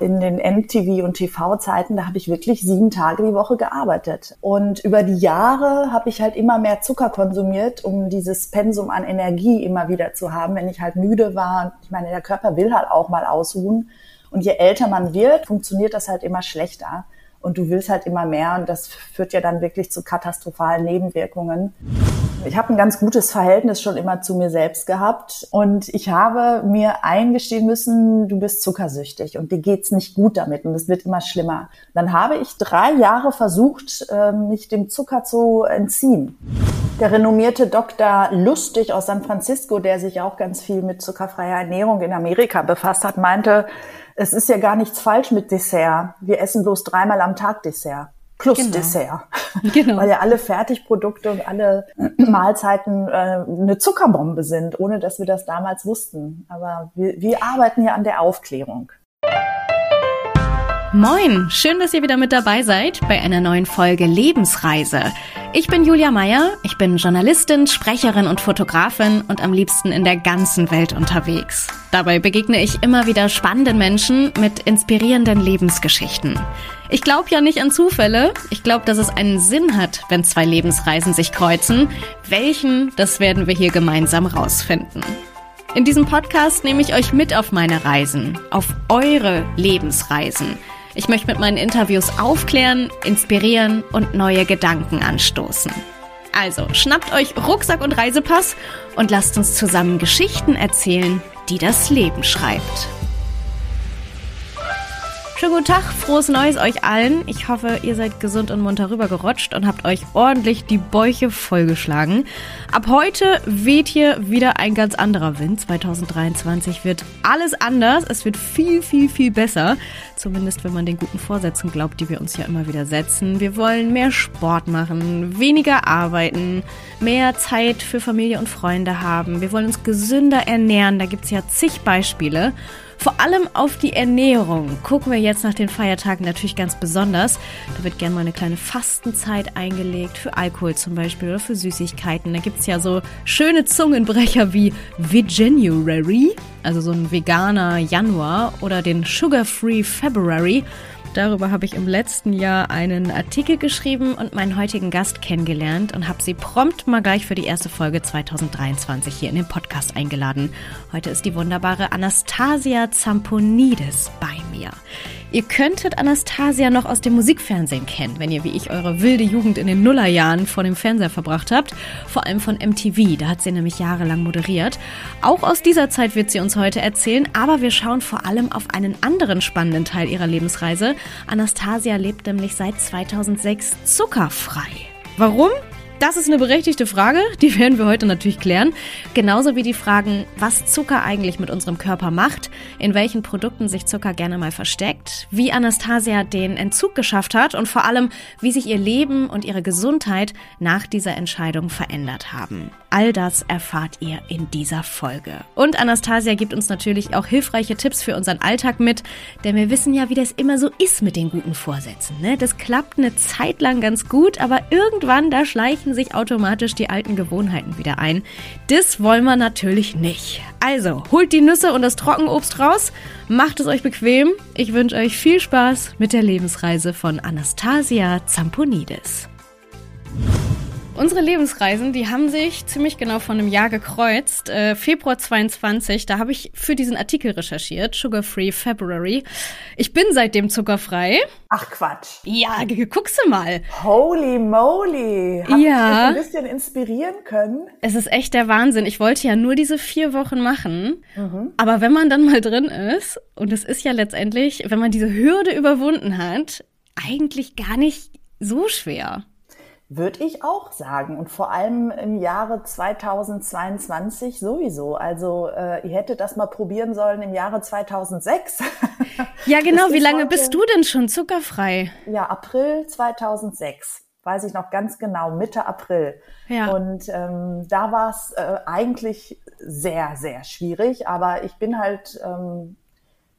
in den MTV und TV-Zeiten, da habe ich wirklich sieben Tage die Woche gearbeitet. Und über die Jahre habe ich halt immer mehr Zucker konsumiert, um dieses Pensum an Energie immer wieder zu haben, wenn ich halt müde war. Ich meine, der Körper will halt auch mal ausruhen. Und je älter man wird, funktioniert das halt immer schlechter. Und du willst halt immer mehr und das führt ja dann wirklich zu katastrophalen Nebenwirkungen. Ich habe ein ganz gutes Verhältnis schon immer zu mir selbst gehabt und ich habe mir eingestehen müssen, du bist zuckersüchtig und dir geht's nicht gut damit und es wird immer schlimmer. Dann habe ich drei Jahre versucht, ähm, mich dem Zucker zu entziehen. Der renommierte Dr. Lustig aus San Francisco, der sich auch ganz viel mit zuckerfreier Ernährung in Amerika befasst hat, meinte, es ist ja gar nichts falsch mit Dessert. Wir essen bloß dreimal am Tag Dessert. Plus genau. Dessert. Genau. Weil ja alle Fertigprodukte und alle Mahlzeiten äh, eine Zuckerbombe sind, ohne dass wir das damals wussten. Aber wir, wir arbeiten ja an der Aufklärung. Moin, schön, dass ihr wieder mit dabei seid bei einer neuen Folge Lebensreise. Ich bin Julia Meyer, ich bin Journalistin, Sprecherin und Fotografin und am liebsten in der ganzen Welt unterwegs. Dabei begegne ich immer wieder spannenden Menschen mit inspirierenden Lebensgeschichten. Ich glaube ja nicht an Zufälle, ich glaube, dass es einen Sinn hat, wenn zwei Lebensreisen sich kreuzen. Welchen, das werden wir hier gemeinsam rausfinden. In diesem Podcast nehme ich euch mit auf meine Reisen, auf eure Lebensreisen. Ich möchte mit meinen Interviews aufklären, inspirieren und neue Gedanken anstoßen. Also schnappt euch Rucksack und Reisepass und lasst uns zusammen Geschichten erzählen, die das Leben schreibt. Schönen guten Tag, frohes Neues euch allen. Ich hoffe, ihr seid gesund und munter rübergerutscht und habt euch ordentlich die Bäuche vollgeschlagen. Ab heute weht hier wieder ein ganz anderer Wind. 2023 wird alles anders. Es wird viel, viel, viel besser. Zumindest wenn man den guten Vorsätzen glaubt, die wir uns ja immer wieder setzen. Wir wollen mehr Sport machen, weniger arbeiten, mehr Zeit für Familie und Freunde haben. Wir wollen uns gesünder ernähren. Da gibt's ja zig Beispiele. Vor allem auf die Ernährung gucken wir jetzt nach den Feiertagen natürlich ganz besonders. Da wird gerne mal eine kleine Fastenzeit eingelegt, für Alkohol zum Beispiel oder für Süßigkeiten. Da gibt es ja so schöne Zungenbrecher wie Veganuary, also so ein veganer Januar oder den Sugar-Free February. Darüber habe ich im letzten Jahr einen Artikel geschrieben und meinen heutigen Gast kennengelernt und habe sie prompt mal gleich für die erste Folge 2023 hier in den Podcast eingeladen. Heute ist die wunderbare Anastasia Zamponides bei mir. Ihr könntet Anastasia noch aus dem Musikfernsehen kennen, wenn ihr wie ich eure wilde Jugend in den Nullerjahren vor dem Fernseher verbracht habt. Vor allem von MTV, da hat sie nämlich jahrelang moderiert. Auch aus dieser Zeit wird sie uns heute erzählen, aber wir schauen vor allem auf einen anderen spannenden Teil ihrer Lebensreise. Anastasia lebt nämlich seit 2006 zuckerfrei. Warum? Das ist eine berechtigte Frage, die werden wir heute natürlich klären. Genauso wie die Fragen, was Zucker eigentlich mit unserem Körper macht, in welchen Produkten sich Zucker gerne mal versteckt, wie Anastasia den Entzug geschafft hat und vor allem, wie sich ihr Leben und ihre Gesundheit nach dieser Entscheidung verändert haben. All das erfahrt ihr in dieser Folge. Und Anastasia gibt uns natürlich auch hilfreiche Tipps für unseren Alltag mit, denn wir wissen ja, wie das immer so ist mit den guten Vorsätzen. Ne? Das klappt eine Zeit lang ganz gut, aber irgendwann da schleichen sich automatisch die alten Gewohnheiten wieder ein. Das wollen wir natürlich nicht. Also, holt die Nüsse und das Trockenobst raus, macht es euch bequem. Ich wünsche euch viel Spaß mit der Lebensreise von Anastasia Zamponides. Unsere Lebensreisen, die haben sich ziemlich genau von einem Jahr gekreuzt. Äh, Februar 22, da habe ich für diesen Artikel recherchiert, Sugar Free February. Ich bin seitdem zuckerfrei. Ach Quatsch. Ja, guckst du mal. Holy moly. Hab ja. Ich ein bisschen inspirieren können? Es ist echt der Wahnsinn. Ich wollte ja nur diese vier Wochen machen. Mhm. Aber wenn man dann mal drin ist, und es ist ja letztendlich, wenn man diese Hürde überwunden hat, eigentlich gar nicht so schwer. Würde ich auch sagen. Und vor allem im Jahre 2022 sowieso. Also äh, ihr hättet das mal probieren sollen im Jahre 2006. Ja, genau. Wie lange heute, bist du denn schon zuckerfrei? Ja, April 2006. Weiß ich noch ganz genau, Mitte April. Ja. Und ähm, da war es äh, eigentlich sehr, sehr schwierig. Aber ich bin halt ähm,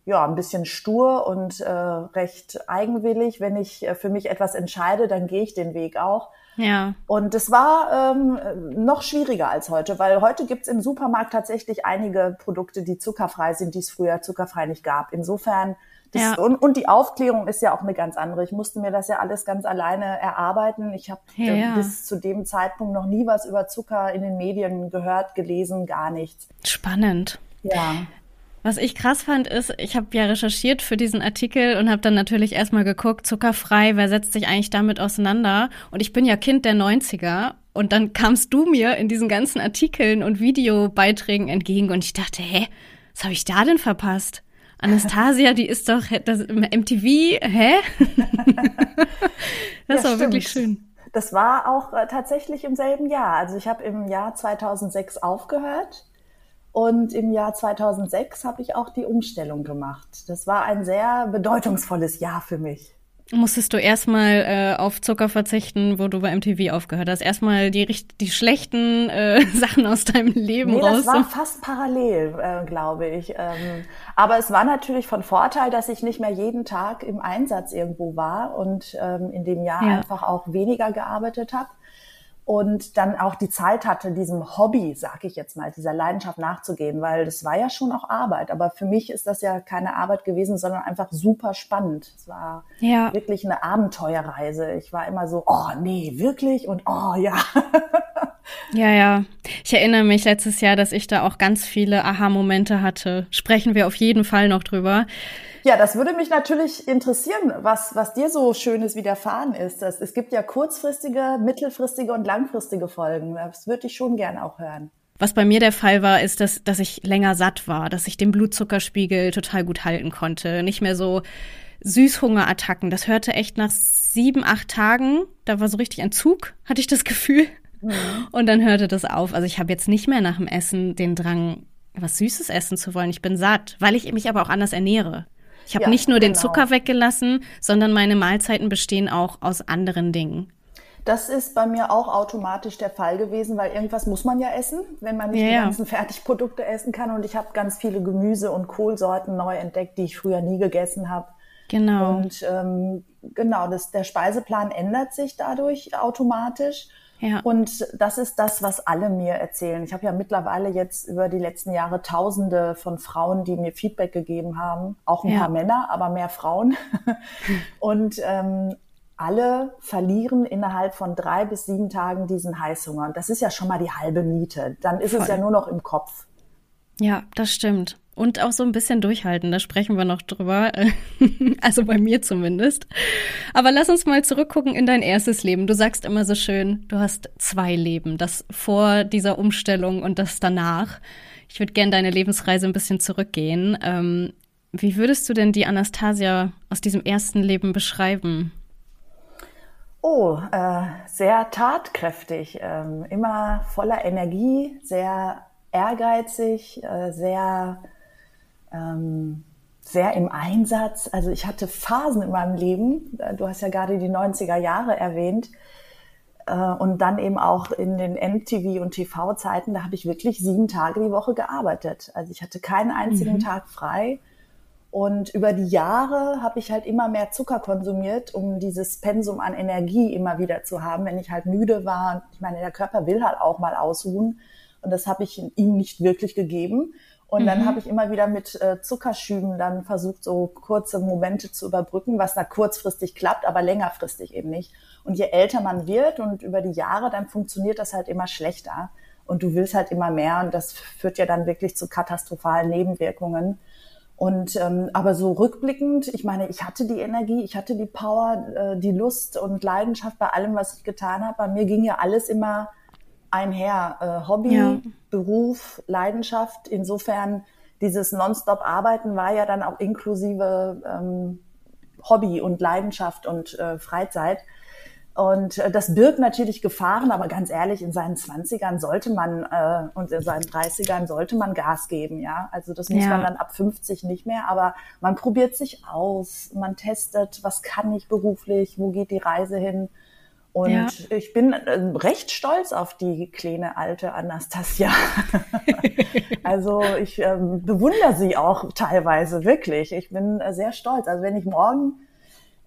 ja, ein bisschen stur und äh, recht eigenwillig. Wenn ich äh, für mich etwas entscheide, dann gehe ich den Weg auch. Ja. Und es war ähm, noch schwieriger als heute, weil heute gibt's im Supermarkt tatsächlich einige Produkte, die zuckerfrei sind, die es früher zuckerfrei nicht gab. Insofern Das, ja. und, und die Aufklärung ist ja auch eine ganz andere. Ich musste mir das ja alles ganz alleine erarbeiten. Ich habe ja, ja. bis zu dem Zeitpunkt noch nie was über Zucker in den Medien gehört, gelesen, gar nichts. Spannend. Ja. Was ich krass fand, ist, ich habe ja recherchiert für diesen Artikel und habe dann natürlich erstmal geguckt, zuckerfrei, wer setzt sich eigentlich damit auseinander? Und ich bin ja Kind der 90er und dann kamst du mir in diesen ganzen Artikeln und Videobeiträgen entgegen und ich dachte, hä, was habe ich da denn verpasst? Anastasia, die ist doch das MTV, hä? das ja, war wirklich schön. Das war auch äh, tatsächlich im selben Jahr. Also ich habe im Jahr 2006 aufgehört und im Jahr 2006 habe ich auch die Umstellung gemacht. Das war ein sehr bedeutungsvolles Jahr für mich musstest du erstmal äh, auf Zucker verzichten, wo du bei MTV aufgehört hast. Erstmal die, die schlechten äh, Sachen aus deinem Leben nee, raus. Das war fast parallel, äh, glaube ich. Ähm, aber es war natürlich von Vorteil, dass ich nicht mehr jeden Tag im Einsatz irgendwo war und ähm, in dem Jahr ja. einfach auch weniger gearbeitet habe und dann auch die Zeit hatte, diesem Hobby, sag ich jetzt mal, dieser Leidenschaft nachzugehen, weil das war ja schon auch Arbeit. Aber für mich ist das ja keine Arbeit gewesen, sondern einfach super spannend. Es war ja. wirklich eine Abenteuerreise. Ich war immer so, oh nee, wirklich und oh ja. Ja, ja. Ich erinnere mich letztes Jahr, dass ich da auch ganz viele Aha-Momente hatte. Sprechen wir auf jeden Fall noch drüber. Ja, das würde mich natürlich interessieren, was, was dir so Schönes widerfahren ist. Das, es gibt ja kurzfristige, mittelfristige und langfristige Folgen. Das würde ich schon gerne auch hören. Was bei mir der Fall war, ist, dass, dass ich länger satt war, dass ich den Blutzuckerspiegel total gut halten konnte. Nicht mehr so Süßhungerattacken. Das hörte echt nach sieben, acht Tagen. Da war so richtig ein Zug, hatte ich das Gefühl. Mhm. Und dann hörte das auf. Also ich habe jetzt nicht mehr nach dem Essen den Drang, was Süßes essen zu wollen. Ich bin satt, weil ich mich aber auch anders ernähre. Ich habe ja, nicht nur genau. den Zucker weggelassen, sondern meine Mahlzeiten bestehen auch aus anderen Dingen. Das ist bei mir auch automatisch der Fall gewesen, weil irgendwas muss man ja essen, wenn man nicht ja, die ganzen Fertigprodukte essen kann. Und ich habe ganz viele Gemüse- und Kohlsorten neu entdeckt, die ich früher nie gegessen habe. Genau. Und ähm, genau, das, der Speiseplan ändert sich dadurch automatisch. Ja. Und das ist das, was alle mir erzählen. Ich habe ja mittlerweile jetzt über die letzten Jahre Tausende von Frauen, die mir Feedback gegeben haben, auch ein ja. paar Männer, aber mehr Frauen. und ähm, alle verlieren innerhalb von drei bis sieben Tagen diesen Heißhunger. Und das ist ja schon mal die halbe Miete. Dann ist Voll. es ja nur noch im Kopf. Ja, das stimmt. Und auch so ein bisschen durchhalten, da sprechen wir noch drüber. also bei mir zumindest. Aber lass uns mal zurückgucken in dein erstes Leben. Du sagst immer so schön, du hast zwei Leben, das vor dieser Umstellung und das danach. Ich würde gerne deine Lebensreise ein bisschen zurückgehen. Ähm, wie würdest du denn die Anastasia aus diesem ersten Leben beschreiben? Oh, äh, sehr tatkräftig, ähm, immer voller Energie, sehr ehrgeizig, äh, sehr ähm, sehr im Einsatz. Also ich hatte Phasen in meinem Leben. Äh, du hast ja gerade die 90er Jahre erwähnt. Äh, und dann eben auch in den MTV und TV-Zeiten, da habe ich wirklich sieben Tage die Woche gearbeitet. Also ich hatte keinen einzigen mhm. Tag frei. Und über die Jahre habe ich halt immer mehr Zucker konsumiert, um dieses Pensum an Energie immer wieder zu haben, wenn ich halt müde war. Ich meine, der Körper will halt auch mal ausruhen. Und das habe ich ihm nicht wirklich gegeben. Und mhm. dann habe ich immer wieder mit äh, Zuckerschüben dann versucht, so kurze Momente zu überbrücken, was da kurzfristig klappt, aber längerfristig eben nicht. Und je älter man wird und über die Jahre, dann funktioniert das halt immer schlechter. Und du willst halt immer mehr und das führt ja dann wirklich zu katastrophalen Nebenwirkungen. Und ähm, aber so rückblickend, ich meine, ich hatte die Energie, ich hatte die Power, äh, die Lust und Leidenschaft bei allem, was ich getan habe. Bei mir ging ja alles immer einher. Äh, Hobby, ja. Beruf, Leidenschaft. Insofern, dieses Nonstop-Arbeiten war ja dann auch inklusive ähm, Hobby und Leidenschaft und äh, Freizeit. Und äh, das birgt natürlich Gefahren, aber ganz ehrlich, in seinen Zwanzigern sollte man äh, und in seinen Dreißigern sollte man Gas geben, ja. Also das muss ja. man dann ab 50 nicht mehr, aber man probiert sich aus, man testet, was kann ich beruflich, wo geht die Reise hin. Und ja. ich bin äh, recht stolz auf die kleine alte Anastasia. also ich ähm, bewundere sie auch teilweise wirklich. Ich bin äh, sehr stolz. Also wenn ich morgen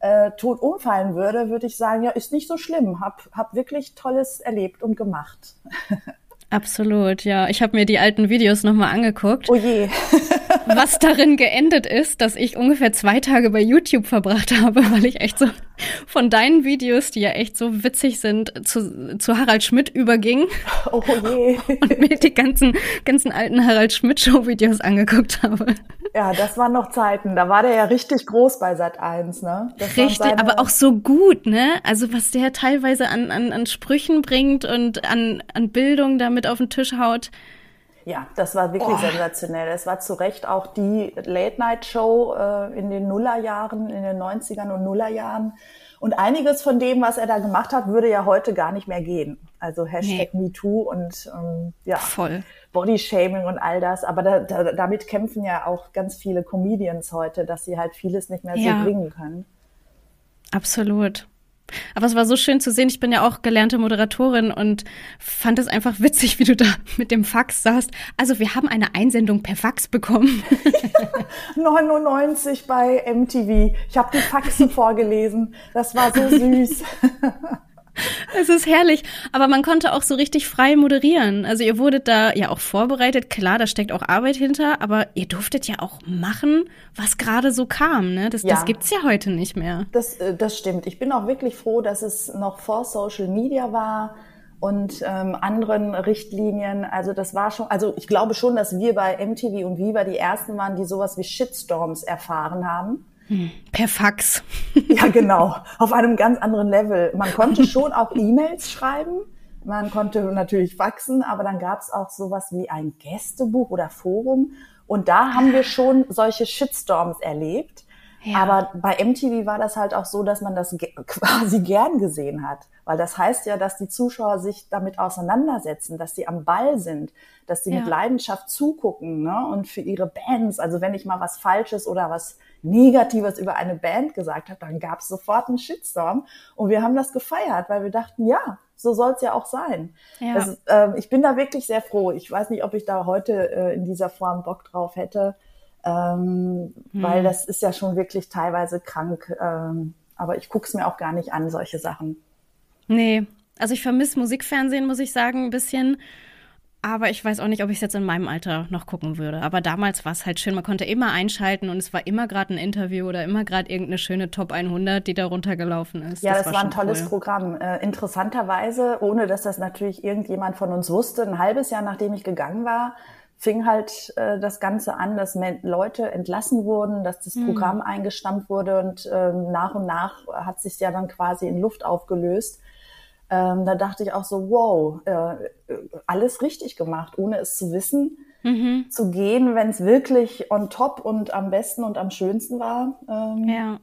äh, tot umfallen würde, würde ich sagen, ja, ist nicht so schlimm. Hab, hab wirklich Tolles erlebt und gemacht. Absolut, ja. Ich habe mir die alten Videos nochmal angeguckt. Oh je. Was darin geendet ist, dass ich ungefähr zwei Tage bei YouTube verbracht habe, weil ich echt so von deinen Videos, die ja echt so witzig sind, zu, zu Harald Schmidt überging. Oh je. Und mir die ganzen, ganzen alten Harald Schmidt Show Videos angeguckt habe. Ja, das waren noch Zeiten. Da war der ja richtig groß bei Sat 1, ne? Das richtig, aber auch so gut, ne? Also was der teilweise an, an, an Sprüchen bringt und an, an Bildung damit auf den Tisch haut. Ja, das war wirklich oh. sensationell. Es war zu Recht auch die Late-Night-Show äh, in den Nullerjahren, in den 90ern und Nullerjahren. Und einiges von dem, was er da gemacht hat, würde ja heute gar nicht mehr gehen. Also Hashtag nee. MeToo und ähm, ja, Voll. Bodyshaming und all das. Aber da, da, damit kämpfen ja auch ganz viele Comedians heute, dass sie halt vieles nicht mehr ja. so bringen können. Absolut. Aber es war so schön zu sehen. Ich bin ja auch gelernte Moderatorin und fand es einfach witzig, wie du da mit dem Fax saßt. Also wir haben eine Einsendung per Fax bekommen. 99 bei MTV. Ich habe die Faxe vorgelesen. Das war so süß. Es ist herrlich, aber man konnte auch so richtig frei moderieren. Also ihr wurdet da ja auch vorbereitet. Klar, da steckt auch Arbeit hinter, aber ihr durftet ja auch machen, was gerade so kam. Ne? Das, ja. das gibt's ja heute nicht mehr. Das, äh, das stimmt. Ich bin auch wirklich froh, dass es noch vor Social Media war und ähm, anderen Richtlinien. Also das war schon, also ich glaube schon, dass wir bei MTV und Viva die ersten waren, die sowas wie Shitstorms erfahren haben. Hm, per Fax. Ja, genau. Auf einem ganz anderen Level. Man konnte schon auch E-Mails schreiben. Man konnte natürlich faxen, aber dann gab es auch sowas wie ein Gästebuch oder Forum. Und da haben wir schon solche Shitstorms erlebt. Ja. Aber bei MTV war das halt auch so, dass man das quasi gern gesehen hat. Weil das heißt ja, dass die Zuschauer sich damit auseinandersetzen, dass sie am Ball sind, dass sie ja. mit Leidenschaft zugucken ne? und für ihre Bands. Also wenn ich mal was Falsches oder was Negatives über eine Band gesagt habe, dann gab es sofort einen Shitstorm. Und wir haben das gefeiert, weil wir dachten, ja, so soll es ja auch sein. Ja. Das, äh, ich bin da wirklich sehr froh. Ich weiß nicht, ob ich da heute äh, in dieser Form Bock drauf hätte, ähm, hm. weil das ist ja schon wirklich teilweise krank. Ähm, aber ich gucke es mir auch gar nicht an, solche Sachen. Nee, also ich vermisse Musikfernsehen, muss ich sagen, ein bisschen. Aber ich weiß auch nicht, ob ich es jetzt in meinem Alter noch gucken würde. Aber damals war es halt schön. Man konnte immer einschalten und es war immer gerade ein Interview oder immer gerade irgendeine schöne Top 100, die da runtergelaufen ist. Ja, das, das war, war ein tolles cool. Programm. Äh, interessanterweise, ohne dass das natürlich irgendjemand von uns wusste, ein halbes Jahr nachdem ich gegangen war, fing halt äh, das Ganze an, dass Leute entlassen wurden, dass das mhm. Programm eingestampft wurde und ähm, nach und nach hat sich ja dann quasi in Luft aufgelöst ähm, da dachte ich auch so, wow, äh, alles richtig gemacht, ohne es zu wissen. Mhm. Zu gehen, wenn es wirklich on top und am besten und am schönsten war. Ähm, ja.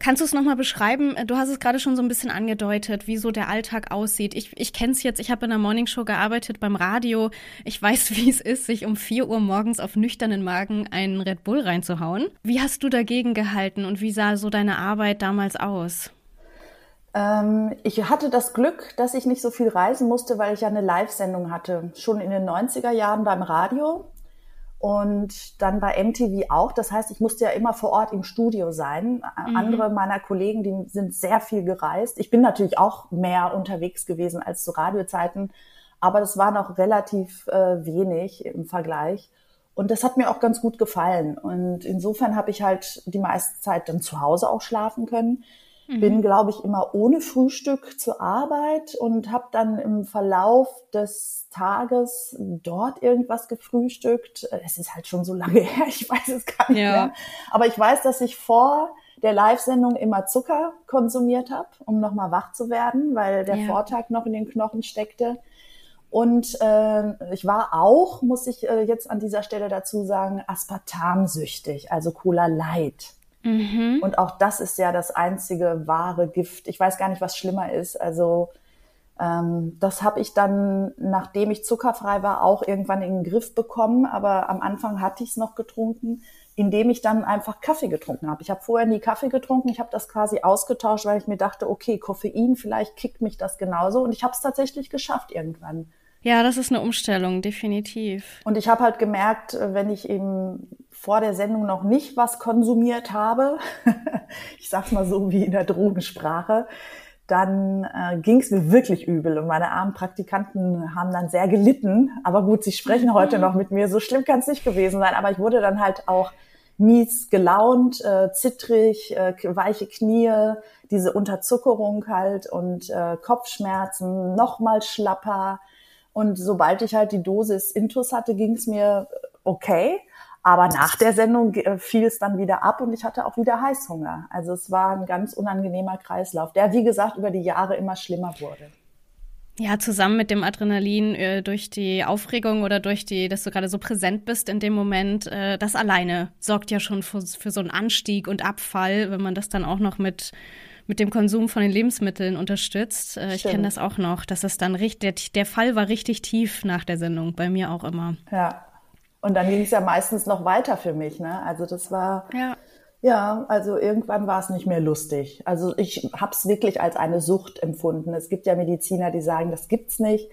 Kannst du es nochmal beschreiben? Du hast es gerade schon so ein bisschen angedeutet, wie so der Alltag aussieht. Ich, ich kenne es jetzt, ich habe in der Morningshow gearbeitet beim Radio. Ich weiß, wie es ist, sich um vier Uhr morgens auf nüchternen Magen einen Red Bull reinzuhauen. Wie hast du dagegen gehalten und wie sah so deine Arbeit damals aus? Ähm, ich hatte das Glück, dass ich nicht so viel reisen musste, weil ich ja eine Live-Sendung hatte, schon in den 90er Jahren beim Radio und dann bei MTV auch. Das heißt, ich musste ja immer vor Ort im Studio sein. Mhm. Andere meiner Kollegen, die sind sehr viel gereist. Ich bin natürlich auch mehr unterwegs gewesen als zu Radiozeiten, aber das war noch relativ äh, wenig im Vergleich. Und das hat mir auch ganz gut gefallen. Und insofern habe ich halt die meiste Zeit dann zu Hause auch schlafen können. Mhm. Bin, glaube ich, immer ohne Frühstück zur Arbeit und habe dann im Verlauf des Tages dort irgendwas gefrühstückt. Es ist halt schon so lange her, ich weiß es gar nicht ja. mehr. Aber ich weiß, dass ich vor der Live-Sendung immer Zucker konsumiert habe, um nochmal wach zu werden, weil der ja. Vortag noch in den Knochen steckte. Und äh, ich war auch, muss ich äh, jetzt an dieser Stelle dazu sagen, aspartamsüchtig, also Cola Light. Mhm. Und auch das ist ja das einzige wahre Gift. Ich weiß gar nicht, was schlimmer ist. Also ähm, das habe ich dann, nachdem ich zuckerfrei war, auch irgendwann in den Griff bekommen. Aber am Anfang hatte ich es noch getrunken, indem ich dann einfach Kaffee getrunken habe. Ich habe vorher nie Kaffee getrunken. Ich habe das quasi ausgetauscht, weil ich mir dachte, okay, Koffein, vielleicht kickt mich das genauso. Und ich habe es tatsächlich geschafft irgendwann. Ja, das ist eine Umstellung, definitiv. Und ich habe halt gemerkt, äh, wenn ich eben vor der Sendung noch nicht was konsumiert habe, ich sag's mal so wie in der Drogensprache, dann äh, ging es mir wirklich übel und meine armen Praktikanten haben dann sehr gelitten. Aber gut, sie sprechen heute noch mit mir. So schlimm kann es nicht gewesen sein. Aber ich wurde dann halt auch mies gelaunt, äh, zittrig, äh, weiche Knie, diese Unterzuckerung halt und äh, Kopfschmerzen, nochmal schlapper. Und sobald ich halt die Dosis Intus hatte, ging es mir okay. Aber nach der Sendung äh, fiel es dann wieder ab und ich hatte auch wieder Heißhunger. Also es war ein ganz unangenehmer Kreislauf, der, wie gesagt, über die Jahre immer schlimmer wurde. Ja, zusammen mit dem Adrenalin äh, durch die Aufregung oder durch die, dass du gerade so präsent bist in dem Moment, äh, das alleine sorgt ja schon für, für so einen Anstieg und Abfall, wenn man das dann auch noch mit mit dem Konsum von den Lebensmitteln unterstützt. Äh, ich kenne das auch noch, dass es dann richtig, der, der Fall war richtig tief nach der Sendung, bei mir auch immer. Ja, und dann ging es ja meistens noch weiter für mich. Ne? Also das war, ja. ja, also irgendwann war es nicht mehr lustig. Also ich habe es wirklich als eine Sucht empfunden. Es gibt ja Mediziner, die sagen, das gibt's nicht.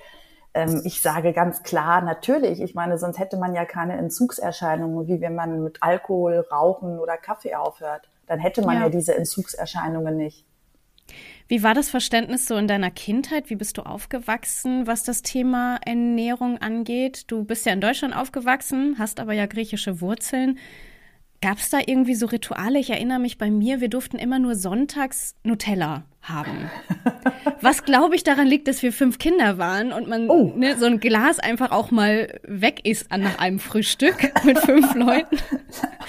Ähm, ich sage ganz klar, natürlich. Ich meine, sonst hätte man ja keine Entzugserscheinungen, wie wenn man mit Alkohol, Rauchen oder Kaffee aufhört. Dann hätte man ja, ja diese Entzugserscheinungen nicht. Wie war das Verständnis so in deiner Kindheit? Wie bist du aufgewachsen, was das Thema Ernährung angeht? Du bist ja in Deutschland aufgewachsen, hast aber ja griechische Wurzeln. Gab es da irgendwie so Rituale? Ich erinnere mich bei mir, wir durften immer nur sonntags Nutella haben. Was glaube ich daran liegt, dass wir fünf Kinder waren und man oh. ne, so ein Glas einfach auch mal weg ist an nach einem Frühstück mit fünf Leuten.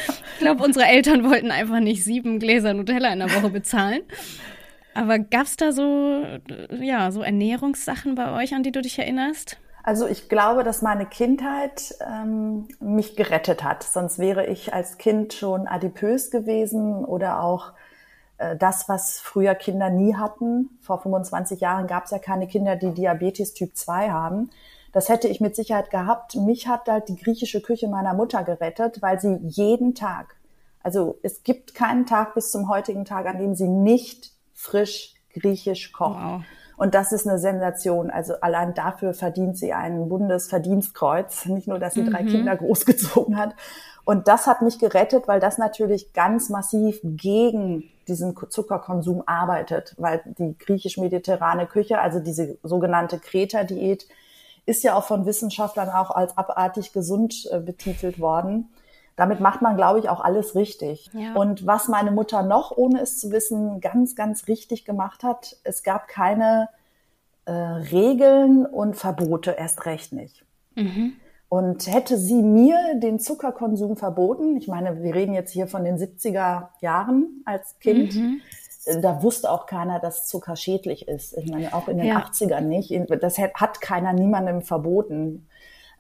Ich glaube, unsere Eltern wollten einfach nicht sieben Gläser Nutella in der Woche bezahlen. Aber gab es da so, ja, so Ernährungssachen bei euch, an die du dich erinnerst? Also ich glaube, dass meine Kindheit ähm, mich gerettet hat. Sonst wäre ich als Kind schon adipös gewesen oder auch äh, das, was früher Kinder nie hatten. Vor 25 Jahren gab es ja keine Kinder, die Diabetes Typ 2 haben. Das hätte ich mit Sicherheit gehabt. Mich hat halt die griechische Küche meiner Mutter gerettet, weil sie jeden Tag, also es gibt keinen Tag bis zum heutigen Tag, an dem sie nicht frisch griechisch kocht. Wow. Und das ist eine Sensation. Also allein dafür verdient sie ein Bundesverdienstkreuz. Nicht nur, dass sie mhm. drei Kinder großgezogen hat. Und das hat mich gerettet, weil das natürlich ganz massiv gegen diesen Zuckerkonsum arbeitet, weil die griechisch-mediterrane Küche, also diese sogenannte Kreta-Diät, ist ja auch von Wissenschaftlern auch als abartig gesund äh, betitelt worden. Damit macht man, glaube ich, auch alles richtig. Ja. Und was meine Mutter noch, ohne es zu wissen, ganz, ganz richtig gemacht hat, es gab keine äh, Regeln und Verbote, erst recht nicht. Mhm. Und hätte sie mir den Zuckerkonsum verboten, ich meine, wir reden jetzt hier von den 70er Jahren als Kind, mhm. da wusste auch keiner, dass Zucker schädlich ist. Ich meine, auch in den ja. 80ern nicht. Das hat keiner niemandem verboten.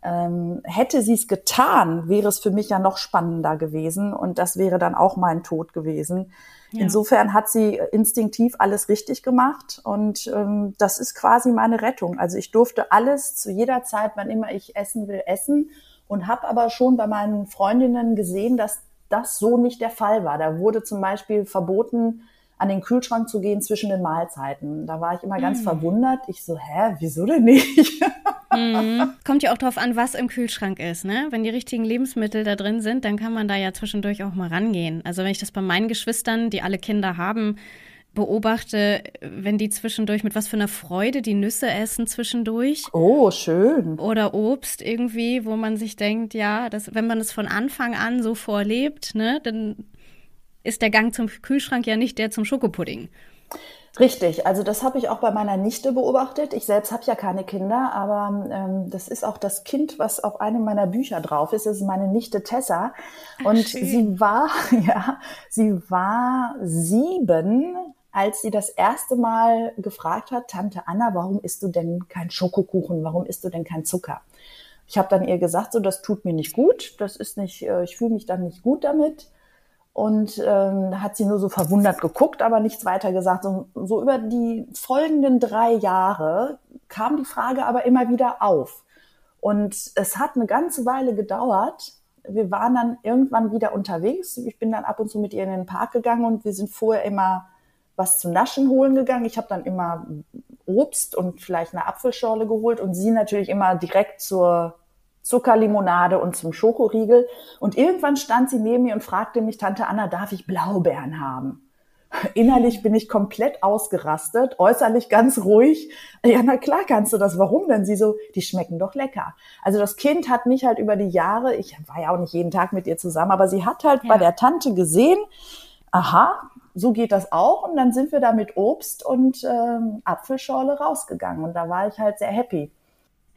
Ähm, hätte sie es getan, wäre es für mich ja noch spannender gewesen und das wäre dann auch mein Tod gewesen. Ja. Insofern hat sie instinktiv alles richtig gemacht und ähm, das ist quasi meine Rettung. Also ich durfte alles zu jeder Zeit, wann immer ich essen will, essen und habe aber schon bei meinen Freundinnen gesehen, dass das so nicht der Fall war. Da wurde zum Beispiel verboten, an den Kühlschrank zu gehen zwischen den Mahlzeiten. Da war ich immer ganz mm. verwundert. Ich so, hä, wieso denn nicht? Mhm. Kommt ja auch drauf an, was im Kühlschrank ist, ne? Wenn die richtigen Lebensmittel da drin sind, dann kann man da ja zwischendurch auch mal rangehen. Also wenn ich das bei meinen Geschwistern, die alle Kinder haben, beobachte, wenn die zwischendurch mit was für einer Freude die Nüsse essen zwischendurch. Oh, schön. Oder Obst irgendwie, wo man sich denkt, ja, das, wenn man es von Anfang an so vorlebt, ne, dann ist der Gang zum Kühlschrank ja nicht der zum Schokopudding. Richtig, also das habe ich auch bei meiner Nichte beobachtet. Ich selbst habe ja keine Kinder, aber ähm, das ist auch das Kind, was auf einem meiner Bücher drauf ist. Das ist meine Nichte Tessa. Und Ach, sie war, ja, sie war sieben, als sie das erste Mal gefragt hat, Tante Anna, warum isst du denn kein Schokokuchen? Warum isst du denn kein Zucker? Ich habe dann ihr gesagt, so das tut mir nicht gut, das ist nicht, äh, ich fühle mich dann nicht gut damit und ähm, hat sie nur so verwundert geguckt, aber nichts weiter gesagt. So, so über die folgenden drei Jahre kam die Frage aber immer wieder auf. Und es hat eine ganze Weile gedauert. Wir waren dann irgendwann wieder unterwegs. Ich bin dann ab und zu mit ihr in den Park gegangen und wir sind vorher immer was zu naschen holen gegangen. Ich habe dann immer Obst und vielleicht eine Apfelschorle geholt und sie natürlich immer direkt zur Zuckerlimonade und zum Schokoriegel. Und irgendwann stand sie neben mir und fragte mich, Tante Anna, darf ich Blaubeeren haben? Innerlich bin ich komplett ausgerastet, äußerlich ganz ruhig. Ja, na klar kannst du das. Warum denn? Sie so, die schmecken doch lecker. Also das Kind hat mich halt über die Jahre, ich war ja auch nicht jeden Tag mit ihr zusammen, aber sie hat halt ja. bei der Tante gesehen, aha, so geht das auch. Und dann sind wir da mit Obst und ähm, Apfelschorle rausgegangen. Und da war ich halt sehr happy.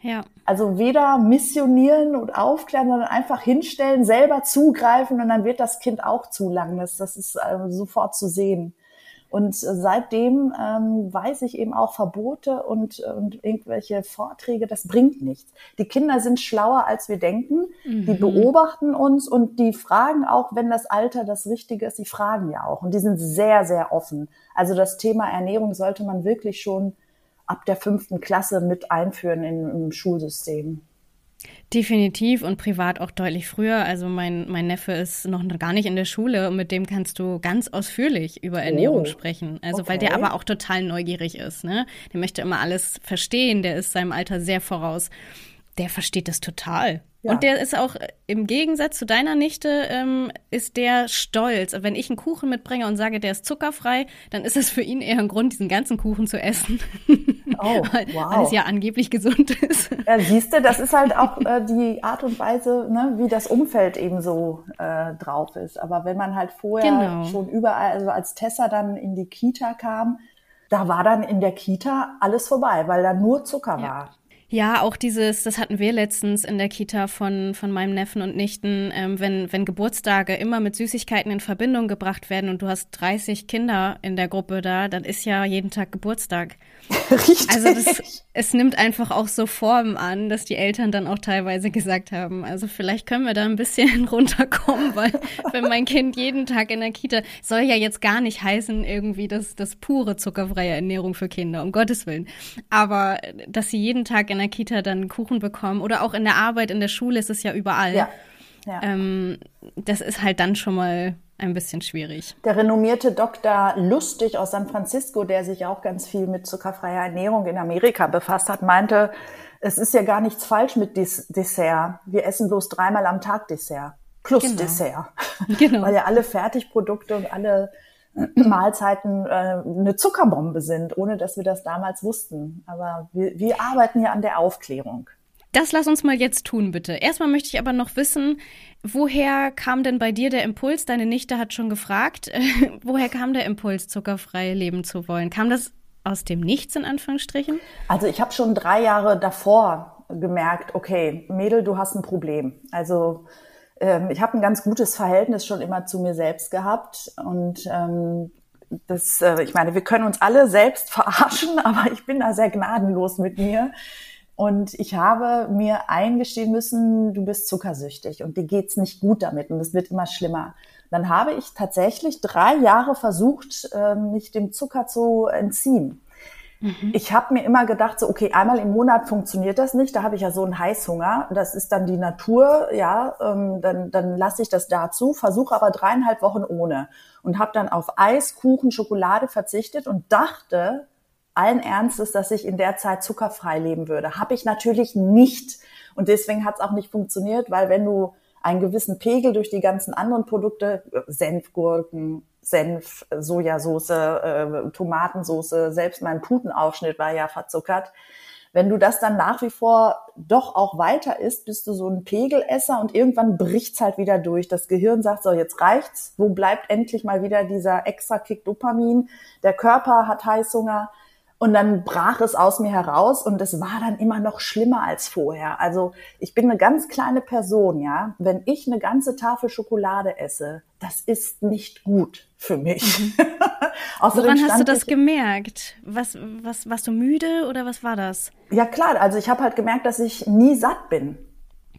Ja. Also weder missionieren und aufklären, sondern einfach hinstellen, selber zugreifen und dann wird das Kind auch zulangen. Das, das ist äh, sofort zu sehen. Und äh, seitdem ähm, weiß ich eben auch Verbote und, und irgendwelche Vorträge, das bringt nichts. Die Kinder sind schlauer, als wir denken. Mhm. Die beobachten uns und die fragen auch, wenn das Alter das Richtige ist, die fragen ja auch. Und die sind sehr, sehr offen. Also das Thema Ernährung sollte man wirklich schon ab der fünften Klasse mit einführen in, im Schulsystem. Definitiv und privat auch deutlich früher. Also mein, mein Neffe ist noch gar nicht in der Schule und mit dem kannst du ganz ausführlich über Ernährung oh, sprechen. Also okay. weil der aber auch total neugierig ist. Ne? Der möchte immer alles verstehen, der ist seinem Alter sehr voraus. Der versteht das total. Ja. Und der ist auch im Gegensatz zu deiner Nichte, ähm, ist der stolz. Wenn ich einen Kuchen mitbringe und sage, der ist zuckerfrei, dann ist es für ihn eher ein Grund, diesen ganzen Kuchen zu essen. Oh, weil, wow. weil es ja angeblich gesund ist. Ja, siehst du, das ist halt auch äh, die Art und Weise, ne, wie das Umfeld eben so äh, drauf ist. Aber wenn man halt vorher genau. schon überall, also als Tessa dann in die Kita kam, da war dann in der Kita alles vorbei, weil da nur Zucker ja. war. Ja, auch dieses, das hatten wir letztens in der Kita von, von meinem Neffen und Nichten, ähm, wenn, wenn Geburtstage immer mit Süßigkeiten in Verbindung gebracht werden und du hast 30 Kinder in der Gruppe da, dann ist ja jeden Tag Geburtstag. Richtig. Also das, es nimmt einfach auch so Formen an, dass die Eltern dann auch teilweise gesagt haben, also vielleicht können wir da ein bisschen runterkommen, weil wenn mein Kind jeden Tag in der Kita, soll ja jetzt gar nicht heißen irgendwie das, das pure zuckerfreie Ernährung für Kinder, um Gottes Willen. Aber dass sie jeden Tag in der Kita dann Kuchen bekommen oder auch in der Arbeit, in der Schule ist es ja überall. Ja. ja. Ähm, das ist halt dann schon mal ein bisschen schwierig. Der renommierte Dr. Lustig aus San Francisco, der sich auch ganz viel mit zuckerfreier Ernährung in Amerika befasst hat, meinte, es ist ja gar nichts falsch mit Des Dessert. Wir essen bloß dreimal am Tag Dessert. Plus genau. Dessert. Genau. Weil ja alle Fertigprodukte und alle Mahlzeiten äh, eine Zuckerbombe sind, ohne dass wir das damals wussten. Aber wir, wir arbeiten ja an der Aufklärung. Das lass uns mal jetzt tun, bitte. Erstmal möchte ich aber noch wissen, woher kam denn bei dir der Impuls? Deine Nichte hat schon gefragt, äh, woher kam der Impuls, zuckerfrei leben zu wollen? Kam das aus dem Nichts in Anführungsstrichen? Also ich habe schon drei Jahre davor gemerkt, okay, Mädel, du hast ein Problem. Also ähm, ich habe ein ganz gutes Verhältnis schon immer zu mir selbst gehabt und ähm, das, äh, ich meine, wir können uns alle selbst verarschen, aber ich bin da sehr gnadenlos mit mir. Und ich habe mir eingestehen müssen, du bist zuckersüchtig und dir geht's nicht gut damit und es wird immer schlimmer. Dann habe ich tatsächlich drei Jahre versucht, ähm, mich dem Zucker zu entziehen. Mhm. Ich habe mir immer gedacht, so okay, einmal im Monat funktioniert das nicht. Da habe ich ja so einen Heißhunger. Das ist dann die Natur, ja. Ähm, dann dann lasse ich das dazu. Versuche aber dreieinhalb Wochen ohne und habe dann auf Eis, Kuchen, Schokolade verzichtet und dachte allen Ernstes, dass ich in der Zeit zuckerfrei leben würde. Habe ich natürlich nicht. Und deswegen hat es auch nicht funktioniert, weil wenn du einen gewissen Pegel durch die ganzen anderen Produkte, Senfgurken, Senf, Sojasauce, äh, Tomatensauce, selbst mein Putenaufschnitt war ja verzuckert. Wenn du das dann nach wie vor doch auch weiter isst, bist du so ein Pegelesser und irgendwann bricht's halt wieder durch. Das Gehirn sagt so, jetzt reicht's. Wo bleibt endlich mal wieder dieser extra Kick Dopamin? Der Körper hat Heißhunger. Und dann brach es aus mir heraus und es war dann immer noch schlimmer als vorher. Also ich bin eine ganz kleine Person, ja. Wenn ich eine ganze Tafel Schokolade esse, das ist nicht gut für mich. Mhm. Woran hast du das gemerkt? Was, was, warst du müde oder was war das? Ja klar, also ich habe halt gemerkt, dass ich nie satt bin.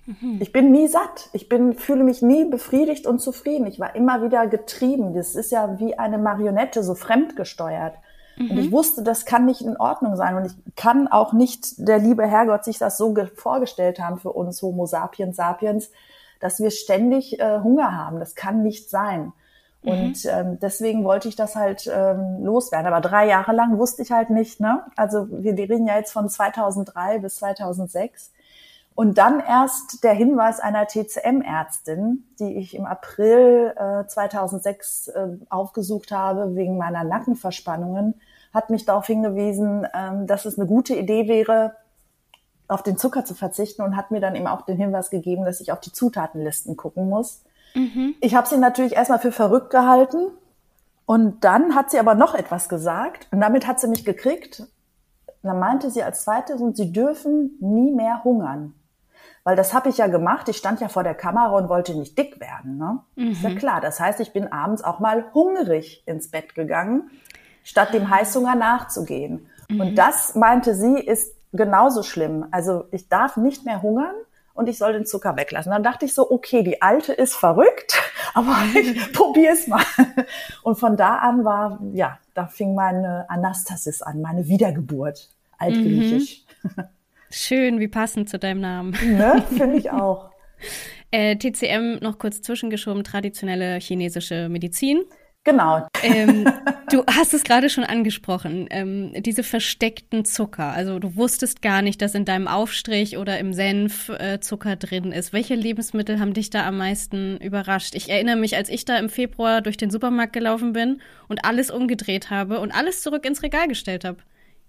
Mhm. Ich bin nie satt. Ich bin, fühle mich nie befriedigt und zufrieden. Ich war immer wieder getrieben. Das ist ja wie eine Marionette, so fremdgesteuert. Mhm. Und ich mhm. wusste, das kann nicht in Ordnung sein. Und ich kann auch nicht der liebe Herrgott sich das so vorgestellt haben für uns Homo sapiens sapiens, dass wir ständig äh, Hunger haben. Das kann nicht sein. Mhm. Und ähm, deswegen wollte ich das halt ähm, loswerden. Aber drei Jahre lang wusste ich halt nicht. Ne? Also wir reden ja jetzt von 2003 bis 2006. Und dann erst der Hinweis einer TCM-Ärztin, die ich im April äh, 2006 äh, aufgesucht habe wegen meiner Nackenverspannungen, hat mich darauf hingewiesen, ähm, dass es eine gute Idee wäre, auf den Zucker zu verzichten und hat mir dann eben auch den Hinweis gegeben, dass ich auf die Zutatenlisten gucken muss. Mhm. Ich habe sie natürlich erstmal für verrückt gehalten und dann hat sie aber noch etwas gesagt und damit hat sie mich gekriegt. dann meinte sie als zweites, und sie dürfen nie mehr hungern. Weil das habe ich ja gemacht. Ich stand ja vor der Kamera und wollte nicht dick werden. Ne? Mhm. Ist ja mhm. klar. Das heißt, ich bin abends auch mal hungrig ins Bett gegangen, statt dem Heißhunger nachzugehen. Mhm. Und das, meinte sie, ist genauso schlimm. Also ich darf nicht mehr hungern und ich soll den Zucker weglassen. Dann dachte ich so, okay, die alte ist verrückt, aber ich probiere es mal. Und von da an war, ja, da fing meine Anastasis an, meine Wiedergeburt, altgriechisch. Mhm. Schön, wie passend zu deinem Namen. Ne, finde ich auch. äh, TCM noch kurz zwischengeschoben, traditionelle chinesische Medizin. Genau. Ähm, du hast es gerade schon angesprochen, ähm, diese versteckten Zucker. Also du wusstest gar nicht, dass in deinem Aufstrich oder im Senf äh, Zucker drin ist. Welche Lebensmittel haben dich da am meisten überrascht? Ich erinnere mich, als ich da im Februar durch den Supermarkt gelaufen bin und alles umgedreht habe und alles zurück ins Regal gestellt habe.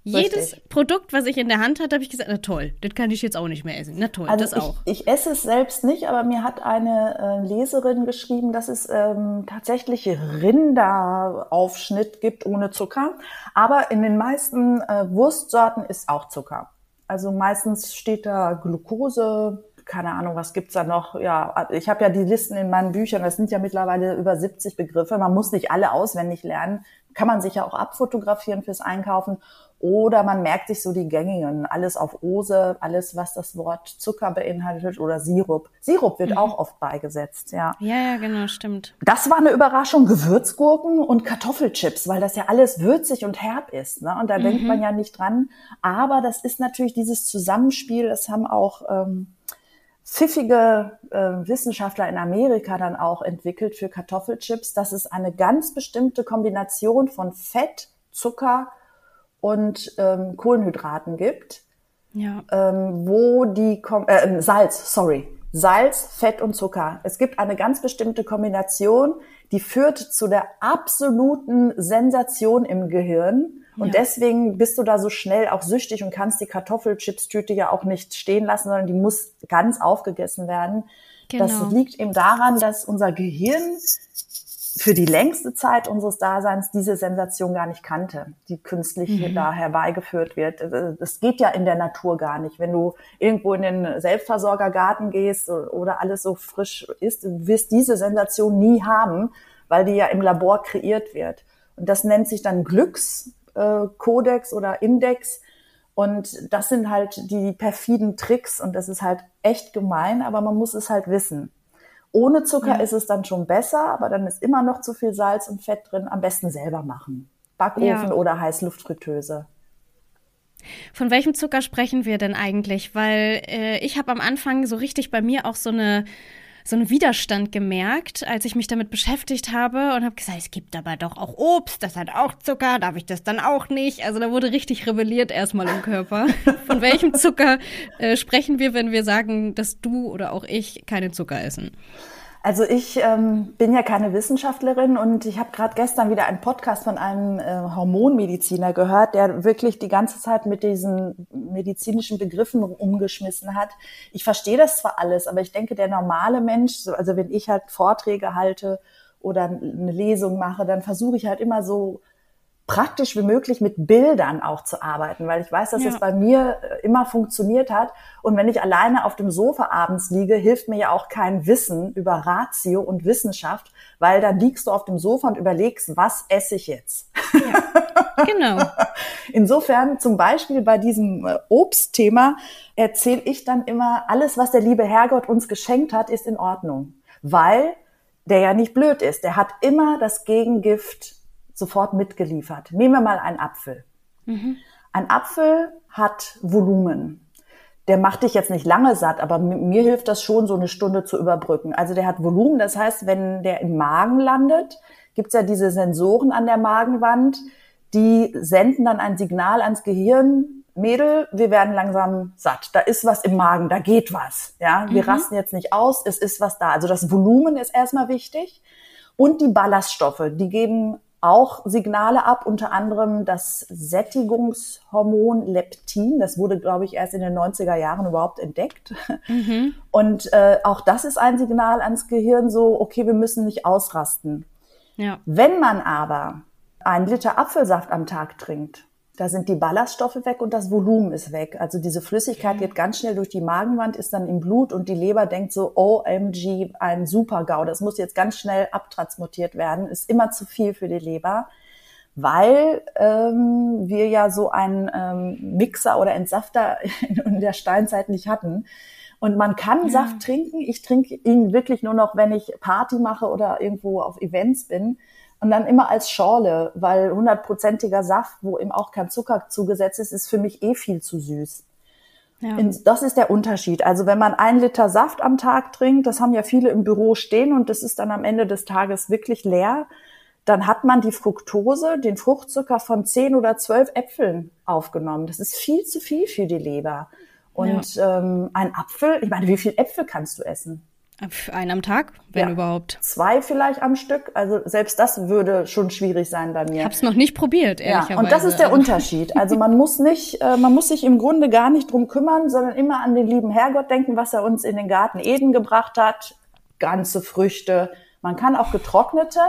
Jedes Richtig. Produkt, was ich in der Hand hatte, habe ich gesagt, na toll, das kann ich jetzt auch nicht mehr essen. Na toll, also das ich, auch. Ich esse es selbst nicht, aber mir hat eine äh, Leserin geschrieben, dass es ähm, tatsächlich Rinderaufschnitt gibt ohne Zucker. Aber in den meisten äh, Wurstsorten ist auch Zucker. Also meistens steht da Glucose, keine Ahnung, was gibt's da noch? Ja, ich habe ja die Listen in meinen Büchern, das sind ja mittlerweile über 70 Begriffe. Man muss nicht alle auswendig lernen, kann man sich ja auch abfotografieren fürs Einkaufen. Oder man merkt sich so die gängigen, alles auf Ose, alles, was das Wort Zucker beinhaltet oder Sirup. Sirup wird mhm. auch oft beigesetzt, ja. Ja, ja, genau, stimmt. Das war eine Überraschung, Gewürzgurken und Kartoffelchips, weil das ja alles würzig und herb ist. Ne? Und da mhm. denkt man ja nicht dran. Aber das ist natürlich dieses Zusammenspiel, das haben auch ähm, pfiffige äh, Wissenschaftler in Amerika dann auch entwickelt für Kartoffelchips, dass es eine ganz bestimmte Kombination von Fett, Zucker und ähm, Kohlenhydraten gibt, ja. ähm, wo die Kom äh, Salz, sorry, Salz, Fett und Zucker. Es gibt eine ganz bestimmte Kombination, die führt zu der absoluten Sensation im Gehirn. Und ja. deswegen bist du da so schnell auch süchtig und kannst die Kartoffelchips-Tüte ja auch nicht stehen lassen, sondern die muss ganz aufgegessen werden. Genau. Das liegt eben daran, dass unser Gehirn für die längste Zeit unseres Daseins diese Sensation gar nicht kannte, die künstlich mhm. da herbeigeführt wird. Das geht ja in der Natur gar nicht. Wenn du irgendwo in den Selbstversorgergarten gehst oder alles so frisch ist, du wirst diese Sensation nie haben, weil die ja im Labor kreiert wird. Und das nennt sich dann Glückskodex oder Index. Und das sind halt die perfiden Tricks und das ist halt echt gemein, aber man muss es halt wissen. Ohne Zucker ja. ist es dann schon besser, aber dann ist immer noch zu viel Salz und Fett drin. Am besten selber machen. Backofen ja. oder Heißluftfritteuse. Von welchem Zucker sprechen wir denn eigentlich? Weil äh, ich habe am Anfang so richtig bei mir auch so eine so einen Widerstand gemerkt, als ich mich damit beschäftigt habe und habe gesagt, es gibt aber doch auch Obst, das hat auch Zucker, darf ich das dann auch nicht? Also da wurde richtig rebelliert erstmal im Körper. Von welchem Zucker äh, sprechen wir, wenn wir sagen, dass du oder auch ich keinen Zucker essen? Also ich ähm, bin ja keine Wissenschaftlerin und ich habe gerade gestern wieder einen Podcast von einem äh, Hormonmediziner gehört, der wirklich die ganze Zeit mit diesen medizinischen Begriffen umgeschmissen hat. Ich verstehe das zwar alles, aber ich denke, der normale Mensch, also wenn ich halt Vorträge halte oder eine Lesung mache, dann versuche ich halt immer so praktisch wie möglich mit Bildern auch zu arbeiten, weil ich weiß, dass ja. es bei mir äh, immer funktioniert hat. Und wenn ich alleine auf dem Sofa abends liege, hilft mir ja auch kein Wissen über Ratio und Wissenschaft, weil dann liegst du auf dem Sofa und überlegst, was esse ich jetzt? Ja, genau. Insofern zum Beispiel bei diesem äh, Obstthema erzähle ich dann immer, alles, was der liebe Herrgott uns geschenkt hat, ist in Ordnung, weil der ja nicht blöd ist. Der hat immer das Gegengift sofort mitgeliefert. Nehmen wir mal einen Apfel. Mhm. Ein Apfel hat Volumen. Der macht dich jetzt nicht lange satt, aber mir hilft das schon, so eine Stunde zu überbrücken. Also der hat Volumen, das heißt, wenn der im Magen landet, gibt's ja diese Sensoren an der Magenwand, die senden dann ein Signal ans Gehirn, Mädel, wir werden langsam satt. Da ist was im Magen, da geht was. Ja, wir mhm. rasten jetzt nicht aus, es ist was da. Also das Volumen ist erstmal wichtig. Und die Ballaststoffe, die geben auch Signale ab, unter anderem das Sättigungshormon Leptin. Das wurde, glaube ich, erst in den 90er Jahren überhaupt entdeckt. Mhm. Und äh, auch das ist ein Signal ans Gehirn, so, okay, wir müssen nicht ausrasten. Ja. Wenn man aber einen Liter Apfelsaft am Tag trinkt, da sind die Ballaststoffe weg und das Volumen ist weg. Also diese Flüssigkeit geht ganz schnell durch die Magenwand, ist dann im Blut und die Leber denkt so, OMG, ein Super-GAU, das muss jetzt ganz schnell abtransportiert werden, ist immer zu viel für die Leber, weil ähm, wir ja so einen ähm, Mixer oder Entsafter in der Steinzeit nicht hatten. Und man kann ja. Saft trinken. Ich trinke ihn wirklich nur noch, wenn ich Party mache oder irgendwo auf Events bin. Und dann immer als Schorle, weil hundertprozentiger Saft, wo eben auch kein Zucker zugesetzt ist, ist für mich eh viel zu süß. Ja. Das ist der Unterschied. Also wenn man ein Liter Saft am Tag trinkt, das haben ja viele im Büro stehen und das ist dann am Ende des Tages wirklich leer, dann hat man die Fructose, den Fruchtzucker von zehn oder zwölf Äpfeln aufgenommen. Das ist viel zu viel für die Leber. Und ja. ähm, ein Apfel, ich meine, wie viel Äpfel kannst du essen? Einen am Tag, wenn ja, überhaupt. Zwei vielleicht am Stück. Also selbst das würde schon schwierig sein bei mir. Ich habe es noch nicht probiert, ehrlicherweise. Ja, und das ist der Unterschied. Also man muss nicht, äh, man muss sich im Grunde gar nicht drum kümmern, sondern immer an den lieben Herrgott denken, was er uns in den Garten Eden gebracht hat. Ganze Früchte. Man kann auch getrocknete.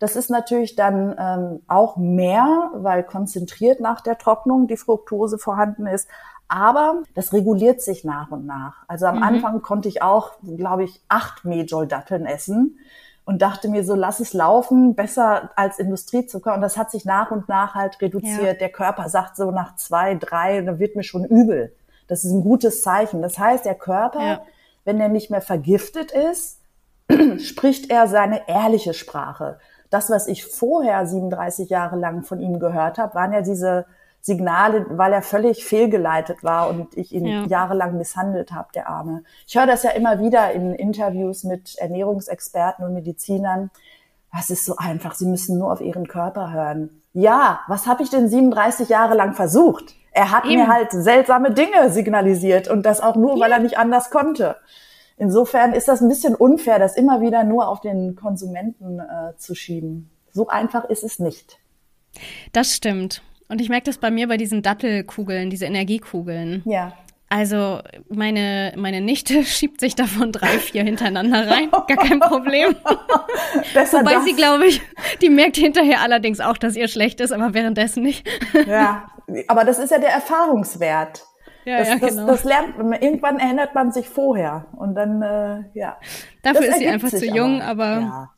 Das ist natürlich dann ähm, auch mehr, weil konzentriert nach der Trocknung die Fructose vorhanden ist. Aber das reguliert sich nach und nach. Also am mhm. Anfang konnte ich auch, glaube ich, acht Mejol-Datteln essen und dachte mir so, lass es laufen, besser als Industriezucker. Und das hat sich nach und nach halt reduziert. Ja. Der Körper sagt so nach zwei, drei, dann wird mir schon übel. Das ist ein gutes Zeichen. Das heißt, der Körper, ja. wenn er nicht mehr vergiftet ist, spricht er seine ehrliche Sprache. Das, was ich vorher 37 Jahre lang von ihm gehört habe, waren ja diese Signale, weil er völlig fehlgeleitet war und ich ihn ja. jahrelang misshandelt habe, der Arme. Ich höre das ja immer wieder in Interviews mit Ernährungsexperten und Medizinern. Was ist so einfach? Sie müssen nur auf ihren Körper hören. Ja, was habe ich denn 37 Jahre lang versucht? Er hat Eben. mir halt seltsame Dinge signalisiert und das auch nur, weil er nicht anders konnte. Insofern ist das ein bisschen unfair, das immer wieder nur auf den Konsumenten äh, zu schieben. So einfach ist es nicht. Das stimmt. Und ich merke das bei mir bei diesen Dattelkugeln, diese Energiekugeln. Ja. Also meine, meine Nichte schiebt sich davon drei, vier hintereinander rein. Gar kein Problem. Wobei das. sie, glaube ich, die merkt hinterher allerdings auch, dass ihr schlecht ist, aber währenddessen nicht. ja, aber das ist ja der Erfahrungswert. Ja, das, ja, das, genau. das lernt irgendwann erinnert man sich vorher und dann äh, ja. Dafür ist sie einfach zu jung, aber, aber ja.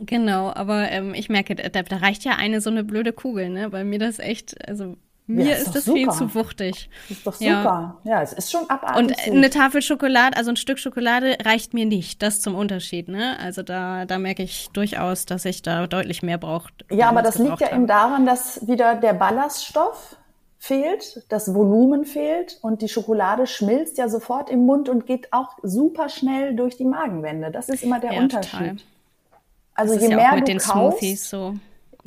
Genau, aber ähm, ich merke, da, da reicht ja eine so eine blöde Kugel, ne? Weil mir das echt, also mir ja, ist, ist das super. viel zu wuchtig. ist doch super. Ja, ja es ist schon abartig. Und eine Tafel Schokolade, also ein Stück Schokolade reicht mir nicht. Das zum Unterschied, ne? Also da, da merke ich durchaus, dass ich da deutlich mehr brauche. Ja, aber das liegt ja eben daran, dass wieder der Ballaststoff fehlt, das Volumen fehlt und die Schokolade schmilzt ja sofort im Mund und geht auch super schnell durch die Magenwände. Das ist immer der ja, Unterschied. Total. Also je ja mehr du kaust, so.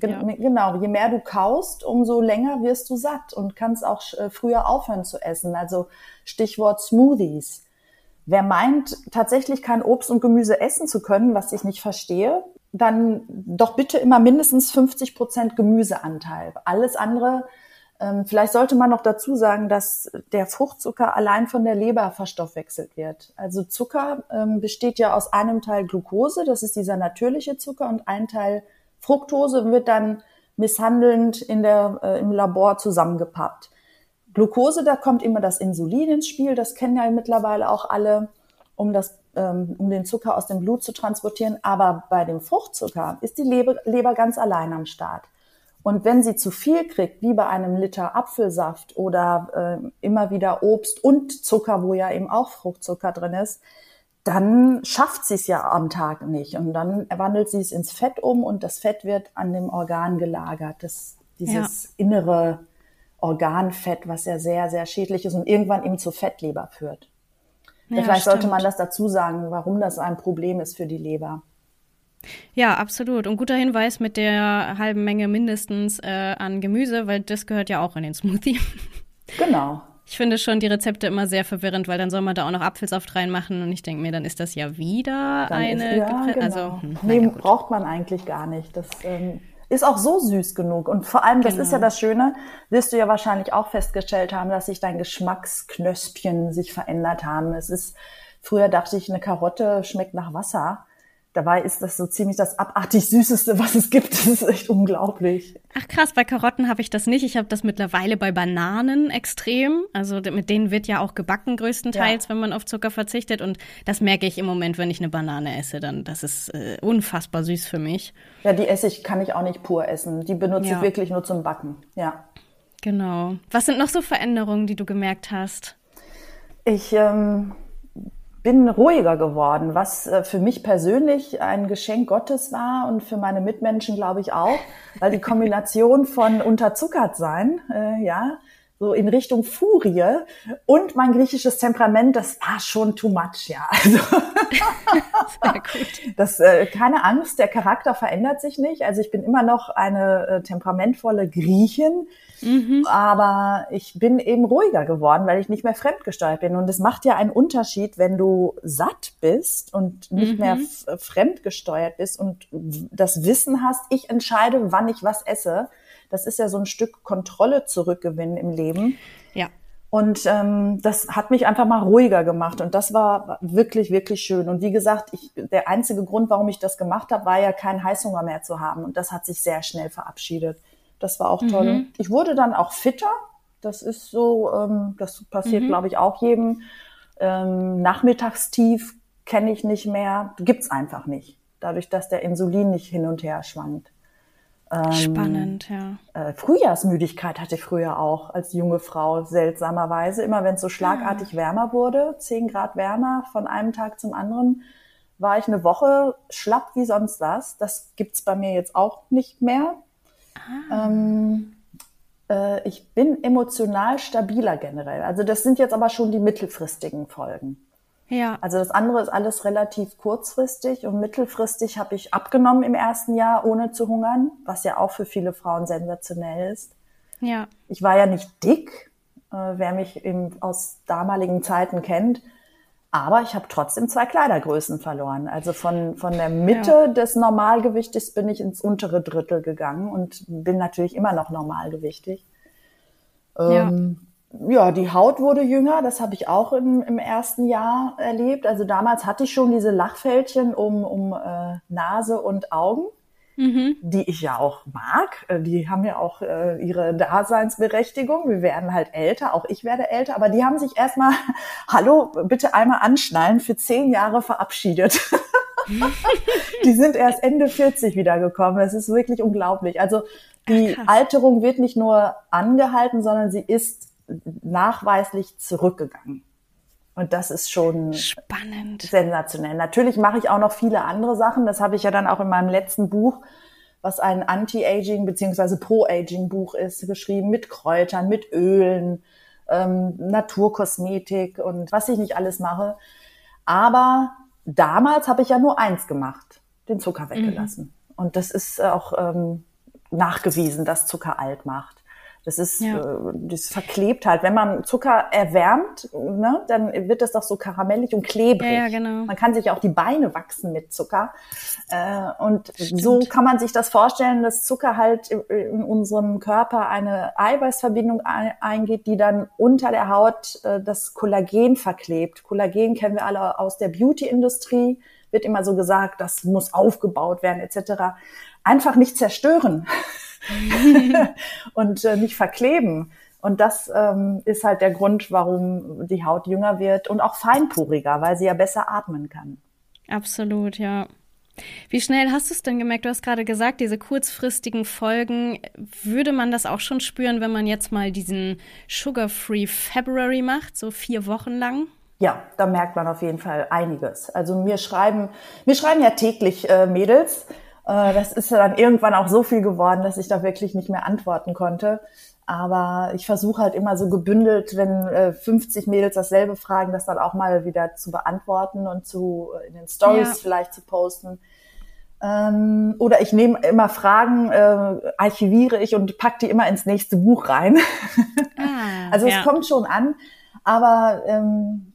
Ja. Genau, je mehr du kaust, umso länger wirst du satt und kannst auch äh, früher aufhören zu essen. Also Stichwort Smoothies. Wer meint, tatsächlich kein Obst und Gemüse essen zu können, was ich nicht verstehe, dann doch bitte immer mindestens 50 Prozent Gemüseanteil. Alles andere vielleicht sollte man noch dazu sagen, dass der Fruchtzucker allein von der Leber verstoffwechselt wird. Also Zucker ähm, besteht ja aus einem Teil Glucose, das ist dieser natürliche Zucker, und ein Teil Fructose wird dann misshandelnd in der, äh, im Labor zusammengepappt. Glucose, da kommt immer das Insulin ins Spiel, das kennen ja mittlerweile auch alle, um, das, ähm, um den Zucker aus dem Blut zu transportieren. Aber bei dem Fruchtzucker ist die Leber, Leber ganz allein am Start. Und wenn sie zu viel kriegt, wie bei einem Liter Apfelsaft oder äh, immer wieder Obst und Zucker, wo ja eben auch Fruchtzucker drin ist, dann schafft sie es ja am Tag nicht. Und dann wandelt sie es ins Fett um und das Fett wird an dem Organ gelagert. Das, dieses ja. innere Organfett, was ja sehr, sehr schädlich ist und irgendwann eben zur Fettleber führt. Ja, Vielleicht stimmt. sollte man das dazu sagen, warum das ein Problem ist für die Leber. Ja, absolut. Und guter Hinweis mit der halben Menge mindestens äh, an Gemüse, weil das gehört ja auch in den Smoothie. Genau. Ich finde schon die Rezepte immer sehr verwirrend, weil dann soll man da auch noch Apfelsaft reinmachen und ich denke mir, dann ist das ja wieder dann eine. Ist, ja, genau. Also, hm, nee, braucht man eigentlich gar nicht. Das ähm, ist auch so süß genug. Und vor allem, das genau. ist ja genau. das Schöne, wirst du ja wahrscheinlich auch festgestellt haben, dass sich dein Geschmacksknöspchen sich verändert haben. Es ist, früher dachte ich, eine Karotte schmeckt nach Wasser. Dabei ist das so ziemlich das abartig Süßeste, was es gibt. Das ist echt unglaublich. Ach krass, bei Karotten habe ich das nicht. Ich habe das mittlerweile bei Bananen extrem. Also mit denen wird ja auch gebacken größtenteils, ja. wenn man auf Zucker verzichtet. Und das merke ich im Moment, wenn ich eine Banane esse. Dann das ist äh, unfassbar süß für mich. Ja, die esse ich, kann ich auch nicht pur essen. Die benutze ja. ich wirklich nur zum Backen. Ja. Genau. Was sind noch so Veränderungen, die du gemerkt hast? Ich ähm, bin ruhiger geworden, was äh, für mich persönlich ein Geschenk Gottes war und für meine Mitmenschen glaube ich auch, weil die Kombination von unterzuckert sein, äh, ja, so in Richtung Furie und mein griechisches Temperament, das war schon too much, ja. Also das äh, keine Angst, der Charakter verändert sich nicht. Also ich bin immer noch eine äh, temperamentvolle Griechin, mhm. aber ich bin eben ruhiger geworden, weil ich nicht mehr fremdgesteuert bin. Und es macht ja einen Unterschied, wenn du satt bist und nicht mhm. mehr fremdgesteuert bist und das Wissen hast, ich entscheide, wann ich was esse das ist ja so ein Stück Kontrolle zurückgewinnen im Leben. Ja. Und ähm, das hat mich einfach mal ruhiger gemacht und das war wirklich, wirklich schön. Und wie gesagt, ich, der einzige Grund, warum ich das gemacht habe, war ja keinen Heißhunger mehr zu haben. Und das hat sich sehr schnell verabschiedet. Das war auch toll. Mhm. Ich wurde dann auch fitter. Das ist so, ähm, das passiert, mhm. glaube ich, auch jedem. Ähm, Nachmittagstief kenne ich nicht mehr. Gibt's einfach nicht. Dadurch, dass der Insulin nicht hin und her schwankt. Ähm, Spannend, ja. Äh, Frühjahrsmüdigkeit hatte ich früher auch als junge Frau, seltsamerweise. Immer wenn es so schlagartig ja. wärmer wurde, zehn Grad wärmer von einem Tag zum anderen, war ich eine Woche schlapp wie sonst was. Das gibt's bei mir jetzt auch nicht mehr. Ah. Ähm, äh, ich bin emotional stabiler generell. Also das sind jetzt aber schon die mittelfristigen Folgen. Ja. Also das andere ist alles relativ kurzfristig und mittelfristig habe ich abgenommen im ersten Jahr, ohne zu hungern, was ja auch für viele Frauen sensationell ist. Ja. Ich war ja nicht dick, äh, wer mich eben aus damaligen Zeiten kennt, aber ich habe trotzdem zwei Kleidergrößen verloren. Also von, von der Mitte ja. des Normalgewichtes bin ich ins untere Drittel gegangen und bin natürlich immer noch normalgewichtig. Ähm, ja ja, die Haut wurde jünger, das habe ich auch im, im ersten Jahr erlebt. Also damals hatte ich schon diese Lachfältchen um, um äh, Nase und Augen, mhm. die ich ja auch mag. Äh, die haben ja auch äh, ihre Daseinsberechtigung. Wir werden halt älter, auch ich werde älter, aber die haben sich erstmal, hallo, bitte einmal anschnallen, für zehn Jahre verabschiedet. die sind erst Ende 40 wiedergekommen. Es ist wirklich unglaublich. Also die Ach, Alterung wird nicht nur angehalten, sondern sie ist nachweislich zurückgegangen. Und das ist schon spannend, sensationell. Natürlich mache ich auch noch viele andere Sachen. Das habe ich ja dann auch in meinem letzten Buch, was ein Anti-Aging beziehungsweise Pro-Aging-Buch ist, geschrieben mit Kräutern, mit Ölen, ähm, Naturkosmetik und was ich nicht alles mache. Aber damals habe ich ja nur eins gemacht, den Zucker weggelassen. Mhm. Und das ist auch ähm, nachgewiesen, dass Zucker alt macht. Das ist, ja. äh, das verklebt halt. Wenn man Zucker erwärmt, ne, dann wird das doch so karamellig und klebrig. Ja, ja, genau. Man kann sich auch die Beine wachsen mit Zucker. Äh, und Stimmt. so kann man sich das vorstellen, dass Zucker halt in unserem Körper eine Eiweißverbindung eingeht, die dann unter der Haut äh, das Kollagen verklebt. Kollagen kennen wir alle aus der Beauty-Industrie. Wird immer so gesagt, das muss aufgebaut werden, etc. Einfach nicht zerstören. und äh, nicht verkleben. Und das ähm, ist halt der Grund, warum die Haut jünger wird und auch feinporiger, weil sie ja besser atmen kann. Absolut, ja. Wie schnell hast du es denn gemerkt? Du hast gerade gesagt, diese kurzfristigen Folgen, würde man das auch schon spüren, wenn man jetzt mal diesen Sugar-Free February macht, so vier Wochen lang? Ja, da merkt man auf jeden Fall einiges. Also mir schreiben, mir schreiben ja täglich äh, Mädels das ist dann irgendwann auch so viel geworden, dass ich da wirklich nicht mehr antworten konnte. Aber ich versuche halt immer so gebündelt, wenn 50 äh, Mädels dasselbe fragen, das dann auch mal wieder zu beantworten und zu äh, in den Stories ja. vielleicht zu posten. Ähm, oder ich nehme immer Fragen, äh, archiviere ich und pack die immer ins nächste Buch rein. Ah. also es ja. kommt schon an, aber ähm,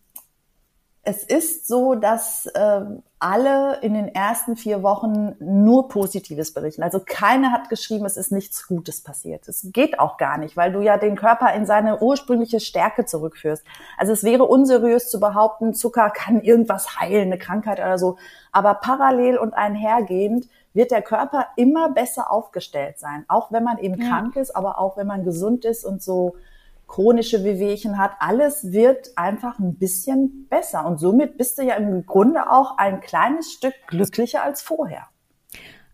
es ist so, dass äh, alle in den ersten vier Wochen nur Positives berichten. Also keiner hat geschrieben, es ist nichts Gutes passiert. Es geht auch gar nicht, weil du ja den Körper in seine ursprüngliche Stärke zurückführst. Also es wäre unseriös zu behaupten, Zucker kann irgendwas heilen, eine Krankheit oder so. Aber parallel und einhergehend wird der Körper immer besser aufgestellt sein. Auch wenn man eben ja. krank ist, aber auch wenn man gesund ist und so chronische Wehwehchen hat, alles wird einfach ein bisschen besser. Und somit bist du ja im Grunde auch ein kleines Stück glücklicher als vorher.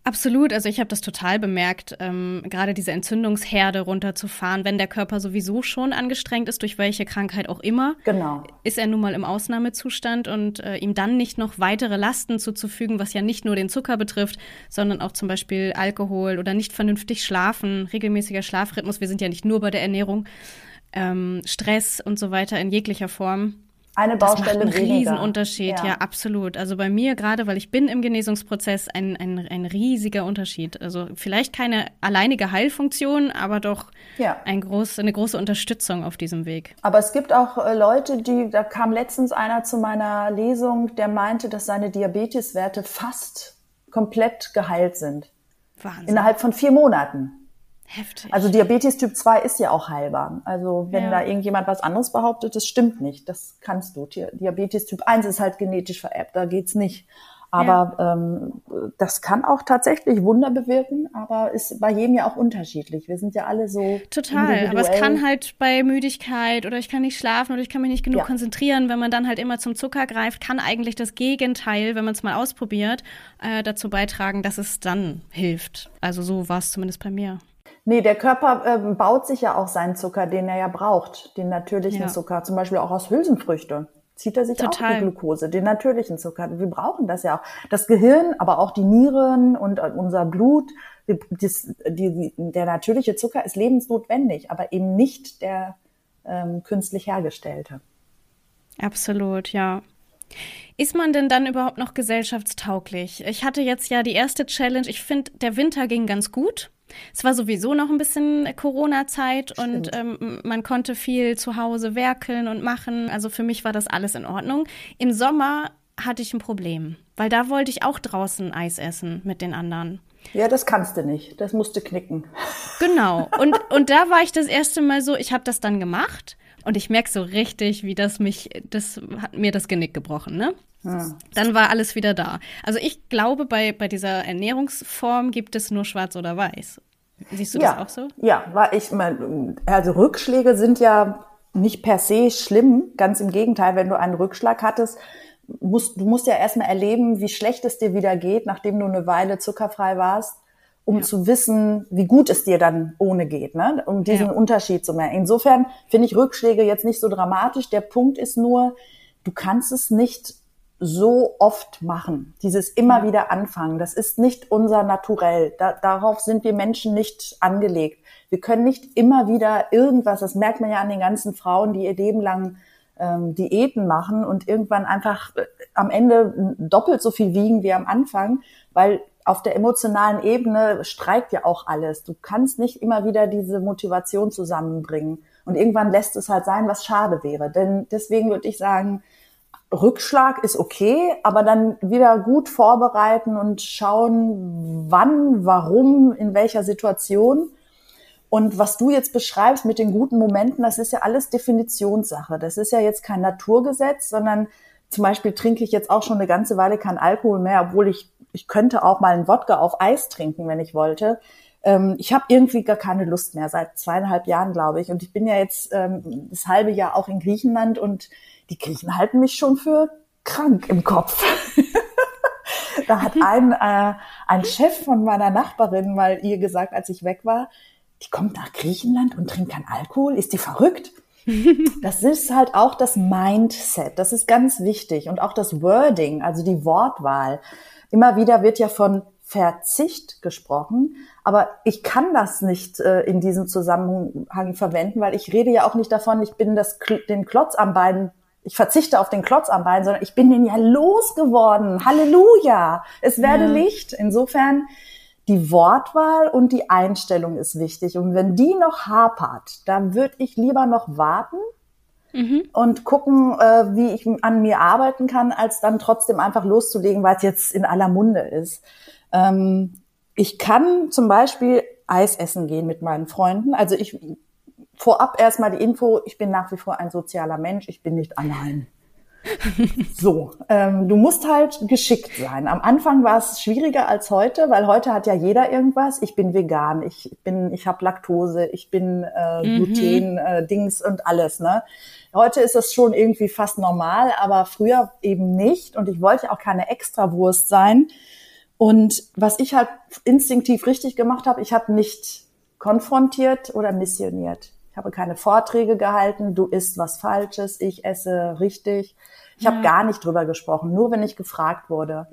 Absolut, also ich habe das total bemerkt, ähm, gerade diese Entzündungsherde runterzufahren, wenn der Körper sowieso schon angestrengt ist, durch welche Krankheit auch immer. Genau. Ist er nun mal im Ausnahmezustand und äh, ihm dann nicht noch weitere Lasten zuzufügen, was ja nicht nur den Zucker betrifft, sondern auch zum Beispiel Alkohol oder nicht vernünftig schlafen, regelmäßiger Schlafrhythmus. Wir sind ja nicht nur bei der Ernährung ähm, Stress und so weiter in jeglicher Form. Eine Baustelle das macht einen Riesenunterschied, ja. ja. absolut. Also bei mir gerade, weil ich bin im Genesungsprozess, ein, ein, ein riesiger Unterschied. Also vielleicht keine alleinige Heilfunktion, aber doch ja. ein groß, eine große Unterstützung auf diesem Weg. Aber es gibt auch äh, Leute, die, da kam letztens einer zu meiner Lesung, der meinte, dass seine Diabeteswerte fast komplett geheilt sind. Wahnsinn. Innerhalb von vier Monaten. Heftig. Also Diabetes Typ 2 ist ja auch heilbar. Also wenn ja. da irgendjemand was anderes behauptet, das stimmt nicht. Das kannst du. Diabetes Typ 1 ist halt genetisch vererbt, da geht's nicht. Aber ja. ähm, das kann auch tatsächlich Wunder bewirken, aber ist bei jedem ja auch unterschiedlich. Wir sind ja alle so. Total, aber es kann halt bei Müdigkeit oder ich kann nicht schlafen oder ich kann mich nicht genug ja. konzentrieren, wenn man dann halt immer zum Zucker greift, kann eigentlich das Gegenteil, wenn man es mal ausprobiert, äh, dazu beitragen, dass es dann hilft. Also so war es zumindest bei mir. Nee, der Körper äh, baut sich ja auch seinen Zucker, den er ja braucht, den natürlichen ja. Zucker, zum Beispiel auch aus Hülsenfrüchte. Zieht er sich Total. auch die Glucose, den natürlichen Zucker. Wir brauchen das ja auch. Das Gehirn, aber auch die Nieren und äh, unser Blut, das, die, der natürliche Zucker ist lebensnotwendig, aber eben nicht der ähm, künstlich hergestellte. Absolut, ja. Ist man denn dann überhaupt noch gesellschaftstauglich? Ich hatte jetzt ja die erste Challenge. Ich finde, der Winter ging ganz gut. Es war sowieso noch ein bisschen Corona-Zeit und ähm, man konnte viel zu Hause werkeln und machen. Also für mich war das alles in Ordnung. Im Sommer hatte ich ein Problem, weil da wollte ich auch draußen Eis essen mit den anderen. Ja, das kannst du nicht. Das musst du knicken. Genau. Und, und da war ich das erste Mal so, ich habe das dann gemacht und ich merke so richtig, wie das mich, das hat mir das Genick gebrochen, ne? Ja. Dann war alles wieder da. Also ich glaube, bei, bei dieser Ernährungsform gibt es nur schwarz oder weiß. Siehst du ja. das auch so? Ja, war ich mein, also Rückschläge sind ja nicht per se schlimm. Ganz im Gegenteil, wenn du einen Rückschlag hattest, musst, du musst ja erstmal erleben, wie schlecht es dir wieder geht, nachdem du eine Weile zuckerfrei warst, um ja. zu wissen, wie gut es dir dann ohne geht, ne? um diesen ja. Unterschied zu merken. Insofern finde ich Rückschläge jetzt nicht so dramatisch. Der Punkt ist nur, du kannst es nicht so oft machen. Dieses immer ja. wieder anfangen. Das ist nicht unser Naturell. Da, darauf sind wir Menschen nicht angelegt. Wir können nicht immer wieder irgendwas, das merkt man ja an den ganzen Frauen, die ihr Leben lang ähm, Diäten machen und irgendwann einfach äh, am Ende doppelt so viel wiegen wie am Anfang, weil auf der emotionalen Ebene streikt ja auch alles. Du kannst nicht immer wieder diese Motivation zusammenbringen. Und irgendwann lässt es halt sein, was schade wäre. Denn deswegen würde ich sagen, Rückschlag ist okay, aber dann wieder gut vorbereiten und schauen, wann, warum, in welcher Situation. Und was du jetzt beschreibst mit den guten Momenten, das ist ja alles Definitionssache. Das ist ja jetzt kein Naturgesetz, sondern zum Beispiel trinke ich jetzt auch schon eine ganze Weile kein Alkohol mehr, obwohl ich, ich könnte auch mal einen Wodka auf Eis trinken, wenn ich wollte. Ähm, ich habe irgendwie gar keine Lust mehr, seit zweieinhalb Jahren, glaube ich. Und ich bin ja jetzt ähm, das halbe Jahr auch in Griechenland und die Griechen halten mich schon für krank im Kopf. da hat ein, äh, ein Chef von meiner Nachbarin mal ihr gesagt, als ich weg war, die kommt nach Griechenland und trinkt kein Alkohol, ist die verrückt? Das ist halt auch das Mindset, das ist ganz wichtig und auch das Wording, also die Wortwahl. Immer wieder wird ja von Verzicht gesprochen, aber ich kann das nicht äh, in diesem Zusammenhang verwenden, weil ich rede ja auch nicht davon, ich bin das, den Klotz am Bein ich verzichte auf den Klotz am Bein, sondern ich bin den ja losgeworden. Halleluja! Es werde ja. Licht. Insofern die Wortwahl und die Einstellung ist wichtig. Und wenn die noch hapert, dann würde ich lieber noch warten mhm. und gucken, äh, wie ich an mir arbeiten kann, als dann trotzdem einfach loszulegen, weil es jetzt in aller Munde ist. Ähm, ich kann zum Beispiel Eis essen gehen mit meinen Freunden. Also ich vorab erstmal die Info, ich bin nach wie vor ein sozialer Mensch, ich bin nicht allein. So, ähm, du musst halt geschickt sein. Am Anfang war es schwieriger als heute, weil heute hat ja jeder irgendwas. Ich bin vegan, ich bin, ich habe Laktose, ich bin äh, mhm. Gluten, äh, Dings und alles. Ne? Heute ist es schon irgendwie fast normal, aber früher eben nicht. Und ich wollte auch keine Extrawurst sein. Und was ich halt instinktiv richtig gemacht habe, ich habe nicht konfrontiert oder missioniert. Ich habe keine Vorträge gehalten, du isst was Falsches, ich esse richtig. Ich ja. habe gar nicht drüber gesprochen, nur wenn ich gefragt wurde.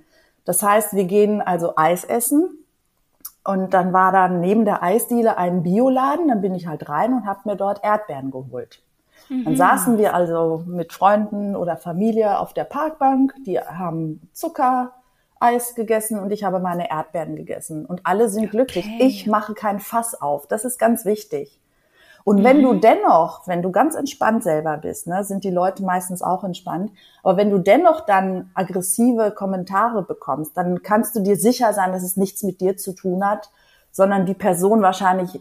Das heißt, wir gehen also Eis essen und dann war da neben der Eisdiele ein Bioladen, dann bin ich halt rein und habe mir dort Erdbeeren geholt. Mhm. Dann saßen wir also mit Freunden oder Familie auf der Parkbank, die haben Zucker, Eis gegessen und ich habe meine Erdbeeren gegessen. Und alle sind okay. glücklich. Ich mache kein Fass auf. Das ist ganz wichtig. Und wenn du mhm. dennoch, wenn du ganz entspannt selber bist, ne, sind die Leute meistens auch entspannt, aber wenn du dennoch dann aggressive Kommentare bekommst, dann kannst du dir sicher sein, dass es nichts mit dir zu tun hat, sondern die Person wahrscheinlich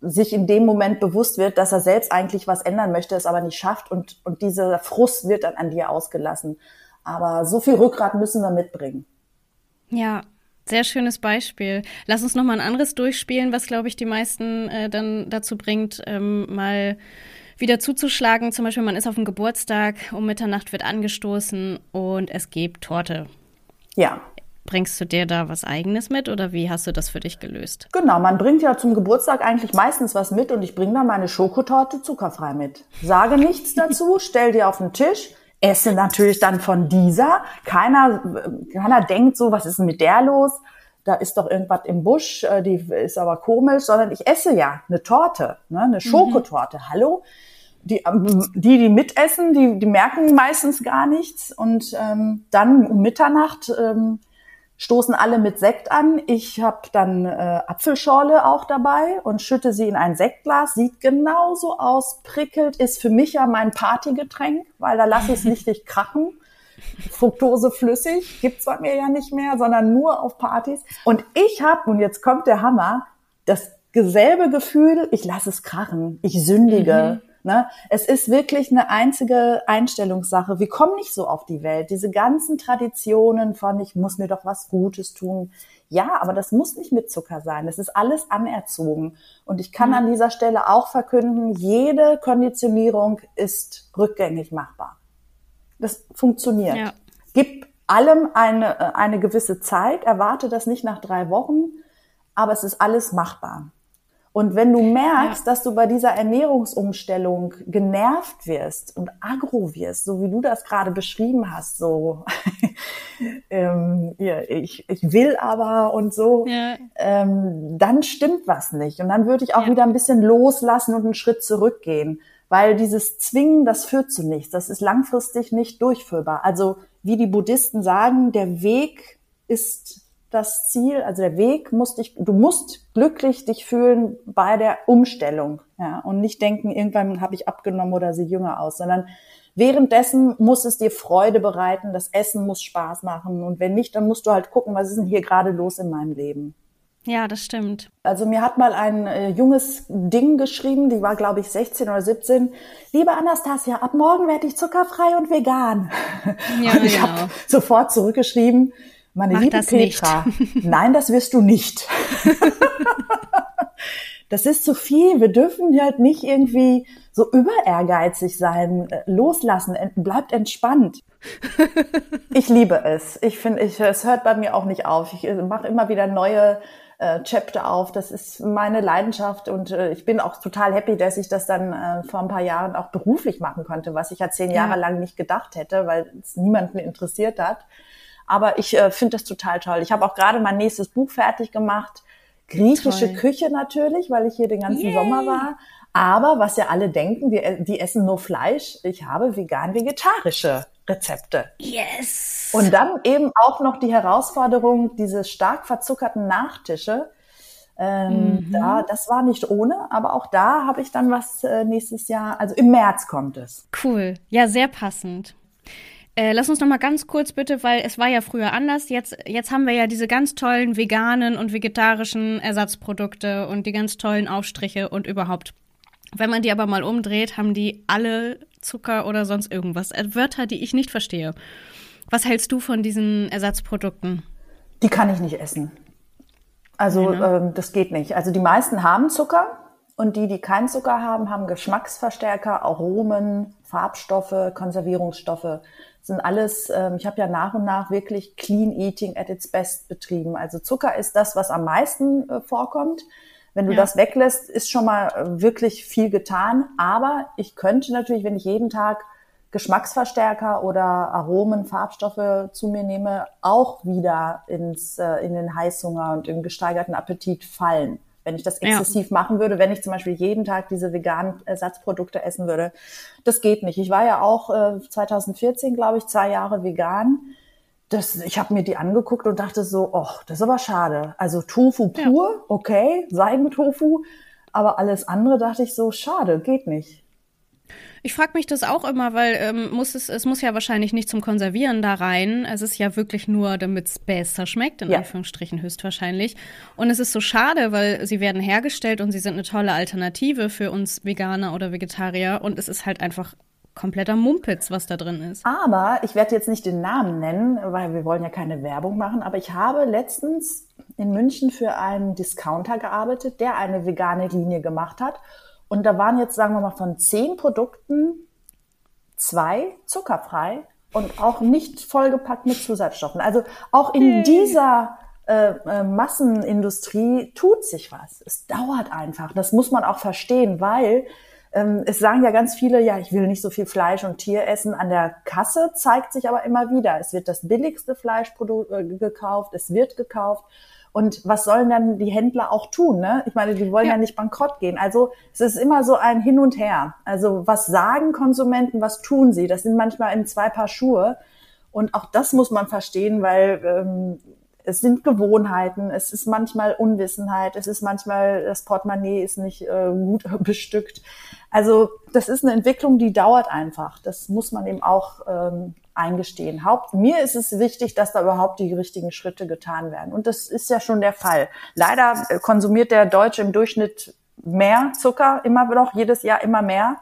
sich in dem Moment bewusst wird, dass er selbst eigentlich was ändern möchte, es aber nicht schafft und, und dieser Frust wird dann an dir ausgelassen. Aber so viel Rückgrat müssen wir mitbringen. Ja, sehr schönes Beispiel. Lass uns noch mal ein anderes durchspielen, was, glaube ich, die meisten äh, dann dazu bringt, ähm, mal wieder zuzuschlagen. Zum Beispiel, man ist auf dem Geburtstag, um Mitternacht wird angestoßen und es gibt Torte. Ja. Bringst du dir da was Eigenes mit oder wie hast du das für dich gelöst? Genau, man bringt ja zum Geburtstag eigentlich meistens was mit und ich bringe da meine Schokotorte zuckerfrei mit. Sage nichts dazu, stell dir auf den Tisch, esse natürlich dann von dieser. Keiner, keiner denkt so, was ist denn mit der los? Da ist doch irgendwas im Busch, äh, die ist aber komisch, sondern ich esse ja eine Torte, ne, eine mhm. Schokotorte. Mhm. Hallo? Die, ähm, die, die mitessen, die, die merken meistens gar nichts. Und ähm, dann um Mitternacht ähm, stoßen alle mit Sekt an. Ich habe dann äh, Apfelschorle auch dabei und schütte sie in ein Sektglas. Sieht genauso aus, prickelt, ist für mich ja mein Partygetränk, weil da lasse ich es nicht richtig krachen. Fructose flüssig gibt's bei mir ja nicht mehr, sondern nur auf Partys. Und ich habe, und jetzt kommt der Hammer, das selbe Gefühl, ich lasse es krachen, ich sündige. Mhm. Ne? Es ist wirklich eine einzige Einstellungssache. Wir kommen nicht so auf die Welt. Diese ganzen Traditionen von, ich muss mir doch was Gutes tun. Ja, aber das muss nicht mit Zucker sein. Das ist alles anerzogen. Und ich kann mhm. an dieser Stelle auch verkünden, jede Konditionierung ist rückgängig machbar. Das funktioniert. Ja. Gib allem eine, eine gewisse Zeit, erwarte das nicht nach drei Wochen, aber es ist alles machbar. Und wenn du merkst, ja. dass du bei dieser Ernährungsumstellung genervt wirst und agro wirst, so wie du das gerade beschrieben hast, so ähm, ja, ich, ich will aber und so, ja. ähm, dann stimmt was nicht. Und dann würde ich auch wieder ein bisschen loslassen und einen Schritt zurückgehen. Weil dieses Zwingen, das führt zu nichts. Das ist langfristig nicht durchführbar. Also wie die Buddhisten sagen, der Weg ist das Ziel, also der Weg muss dich, du musst glücklich dich fühlen bei der Umstellung, ja, und nicht denken, irgendwann habe ich abgenommen oder sehe jünger aus, sondern währenddessen muss es dir Freude bereiten, das Essen muss Spaß machen und wenn nicht, dann musst du halt gucken, was ist denn hier gerade los in meinem Leben. Ja, das stimmt. Also mir hat mal ein äh, junges Ding geschrieben, die war glaube ich 16 oder 17. Liebe Anastasia, ab morgen werde ich zuckerfrei und vegan. Ja, und ich genau. habe sofort zurückgeschrieben, meine Mach liebe Petra, nein, das wirst du nicht. das ist zu viel. Wir dürfen halt nicht irgendwie so überehrgeizig sein. Loslassen, bleibt entspannt. ich liebe es. Ich finde, ich, es hört bei mir auch nicht auf. Ich äh, mache immer wieder neue äh, Chapter auf. Das ist meine Leidenschaft und äh, ich bin auch total happy, dass ich das dann äh, vor ein paar Jahren auch beruflich machen konnte, was ich ja zehn Jahre ja. lang nicht gedacht hätte, weil es niemanden interessiert hat. Aber ich äh, finde das total toll. Ich habe auch gerade mein nächstes Buch fertig gemacht. Griechische Toll. Küche natürlich, weil ich hier den ganzen Yay. Sommer war. Aber was ja alle denken, wir, die essen nur Fleisch. Ich habe vegan-vegetarische Rezepte. Yes. Und dann eben auch noch die Herausforderung, diese stark verzuckerten Nachtische. Ähm, mhm. da, das war nicht ohne, aber auch da habe ich dann was äh, nächstes Jahr, also im März kommt es. Cool, ja, sehr passend. Äh, lass uns noch mal ganz kurz bitte, weil es war ja früher anders. Jetzt, jetzt haben wir ja diese ganz tollen veganen und vegetarischen Ersatzprodukte und die ganz tollen Aufstriche und überhaupt. Wenn man die aber mal umdreht, haben die alle Zucker oder sonst irgendwas. Äh, Wörter, die ich nicht verstehe. Was hältst du von diesen Ersatzprodukten? Die kann ich nicht essen. Also ja, ne? ähm, das geht nicht. Also die meisten haben Zucker und die, die keinen Zucker haben, haben Geschmacksverstärker, Aromen, Farbstoffe, Konservierungsstoffe. Das sind alles, ähm, ich habe ja nach und nach wirklich Clean Eating at its best betrieben. Also Zucker ist das, was am meisten äh, vorkommt. Wenn du ja. das weglässt, ist schon mal äh, wirklich viel getan. Aber ich könnte natürlich, wenn ich jeden Tag Geschmacksverstärker oder Aromen, Farbstoffe zu mir nehme, auch wieder ins, äh, in den Heißhunger und im gesteigerten Appetit fallen. Wenn ich das exzessiv ja. machen würde, wenn ich zum Beispiel jeden Tag diese veganen Ersatzprodukte essen würde, das geht nicht. Ich war ja auch äh, 2014, glaube ich, zwei Jahre vegan. Das, ich habe mir die angeguckt und dachte so, oh, das ist aber schade. Also Tofu pur, ja. okay, Seidentofu, aber alles andere dachte ich so, schade, geht nicht. Ich frage mich das auch immer, weil ähm, muss es, es muss ja wahrscheinlich nicht zum Konservieren da rein. Es ist ja wirklich nur, damit es besser schmeckt, in ja. Anführungsstrichen höchstwahrscheinlich. Und es ist so schade, weil sie werden hergestellt und sie sind eine tolle Alternative für uns Veganer oder Vegetarier. Und es ist halt einfach kompletter Mumpitz, was da drin ist. Aber ich werde jetzt nicht den Namen nennen, weil wir wollen ja keine Werbung machen. Aber ich habe letztens in München für einen Discounter gearbeitet, der eine vegane Linie gemacht hat. Und da waren jetzt, sagen wir mal, von zehn Produkten zwei zuckerfrei und auch nicht vollgepackt mit Zusatzstoffen. Also auch in dieser äh, äh, Massenindustrie tut sich was. Es dauert einfach. Das muss man auch verstehen, weil ähm, es sagen ja ganz viele, ja, ich will nicht so viel Fleisch und Tier essen. An der Kasse zeigt sich aber immer wieder, es wird das billigste Fleisch äh, gekauft, es wird gekauft. Und was sollen dann die Händler auch tun? Ne? Ich meine, die wollen ja. ja nicht bankrott gehen. Also es ist immer so ein Hin und Her. Also was sagen Konsumenten, was tun sie? Das sind manchmal in zwei Paar Schuhe. Und auch das muss man verstehen, weil ähm, es sind Gewohnheiten, es ist manchmal Unwissenheit, es ist manchmal, das Portemonnaie ist nicht äh, gut bestückt. Also das ist eine Entwicklung, die dauert einfach. Das muss man eben auch ähm, eingestehen. Haupt, mir ist es wichtig, dass da überhaupt die richtigen Schritte getan werden. Und das ist ja schon der Fall. Leider äh, konsumiert der Deutsche im Durchschnitt mehr Zucker, immer noch, jedes Jahr immer mehr.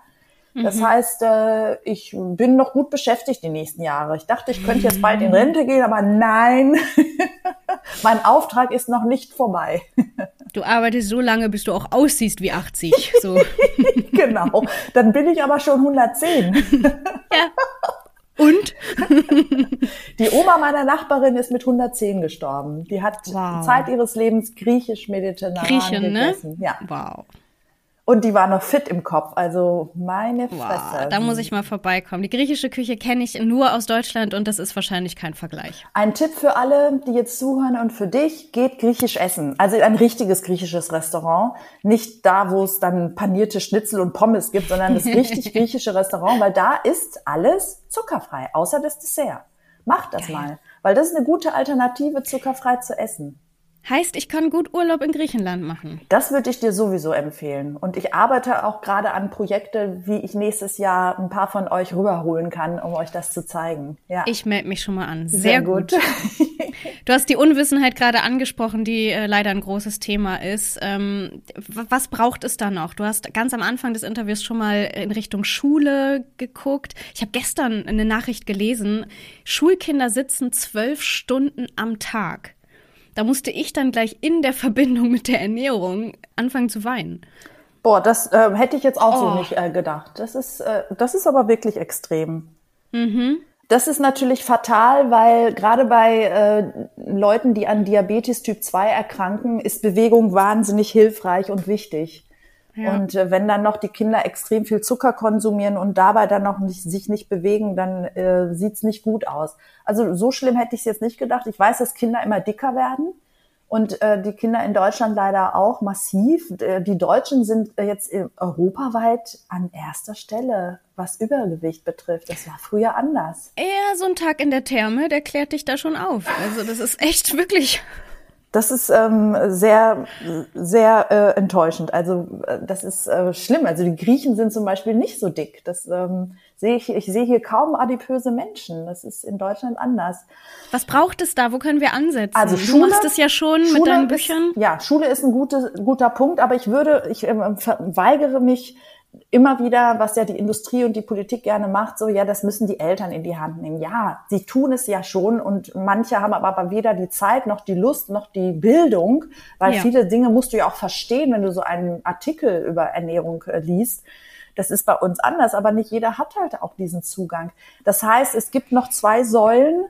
Das mhm. heißt, äh, ich bin noch gut beschäftigt die nächsten Jahre. Ich dachte, ich könnte jetzt bald in Rente gehen, aber nein, mein Auftrag ist noch nicht vorbei. Du arbeitest so lange, bis du auch aussiehst wie 80. So. genau. Dann bin ich aber schon 110. ja. Und? Die Oma meiner Nachbarin ist mit 110 gestorben. Die hat wow. Zeit ihres Lebens griechisch-mediterran Griechen, ne? gegessen. Ne? Ja. Wow. Und die war noch fit im Kopf, also meine Fresse. Wow, da muss ich mal vorbeikommen. Die griechische Küche kenne ich nur aus Deutschland und das ist wahrscheinlich kein Vergleich. Ein Tipp für alle, die jetzt zuhören und für dich, geht griechisch essen. Also ein richtiges griechisches Restaurant. Nicht da, wo es dann panierte Schnitzel und Pommes gibt, sondern das richtig griechische Restaurant, weil da ist alles zuckerfrei, außer das Dessert. Macht das Geil. mal, weil das ist eine gute Alternative, zuckerfrei zu essen. Heißt, ich kann gut Urlaub in Griechenland machen. Das würde ich dir sowieso empfehlen. Und ich arbeite auch gerade an Projekte, wie ich nächstes Jahr ein paar von euch rüberholen kann, um euch das zu zeigen. Ja. Ich melde mich schon mal an. Sehr, Sehr gut. gut. du hast die Unwissenheit gerade angesprochen, die äh, leider ein großes Thema ist. Ähm, was braucht es da noch? Du hast ganz am Anfang des Interviews schon mal in Richtung Schule geguckt. Ich habe gestern eine Nachricht gelesen. Schulkinder sitzen zwölf Stunden am Tag. Da musste ich dann gleich in der Verbindung mit der Ernährung anfangen zu weinen. Boah, das äh, hätte ich jetzt auch oh. so nicht äh, gedacht. Das ist, äh, das ist aber wirklich extrem. Mhm. Das ist natürlich fatal, weil gerade bei äh, Leuten, die an Diabetes Typ 2 erkranken, ist Bewegung wahnsinnig hilfreich und wichtig. Und äh, wenn dann noch die Kinder extrem viel Zucker konsumieren und dabei dann noch nicht, sich nicht bewegen, dann äh, sieht's nicht gut aus. Also so schlimm hätte ich es jetzt nicht gedacht. Ich weiß, dass Kinder immer dicker werden. Und äh, die Kinder in Deutschland leider auch massiv. Die Deutschen sind jetzt europaweit an erster Stelle, was Übergewicht betrifft. Das war früher anders. Ja, so ein Tag in der Therme, der klärt dich da schon auf. Also das ist echt wirklich das ist ähm, sehr, sehr äh, enttäuschend. Also äh, das ist äh, schlimm. Also die Griechen sind zum Beispiel nicht so dick. Das ähm, sehe ich. Ich sehe hier kaum adipöse Menschen. Das ist in Deutschland anders. Was braucht es da? Wo können wir ansetzen? Also Schule, du machst es ja schon Schule mit deinen Büchern. Ist, ja, Schule ist ein gute, guter Punkt. Aber ich würde, ich äh, weigere mich immer wieder, was ja die Industrie und die Politik gerne macht, so ja, das müssen die Eltern in die Hand nehmen. Ja, sie tun es ja schon und manche haben aber weder die Zeit noch die Lust noch die Bildung, weil ja. viele Dinge musst du ja auch verstehen, wenn du so einen Artikel über Ernährung äh, liest. Das ist bei uns anders, aber nicht jeder hat halt auch diesen Zugang. Das heißt, es gibt noch zwei Säulen.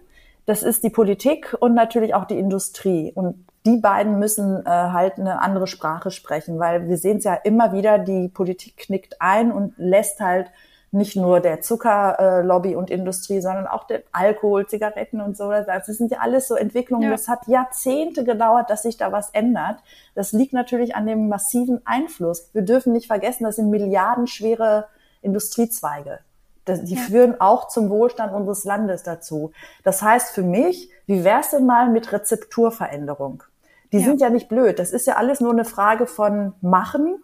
Das ist die Politik und natürlich auch die Industrie. Und die beiden müssen äh, halt eine andere Sprache sprechen, weil wir sehen es ja immer wieder, die Politik knickt ein und lässt halt nicht nur der Zuckerlobby äh, und Industrie, sondern auch der Alkohol, Zigaretten und so. Das sind ja alles so Entwicklungen. Ja. Das hat Jahrzehnte gedauert, dass sich da was ändert. Das liegt natürlich an dem massiven Einfluss. Wir dürfen nicht vergessen, das sind milliardenschwere Industriezweige. Das, die ja. führen auch zum Wohlstand unseres Landes dazu. Das heißt für mich, wie wär's denn mal mit Rezepturveränderung? Die ja. sind ja nicht blöd. Das ist ja alles nur eine Frage von Machen,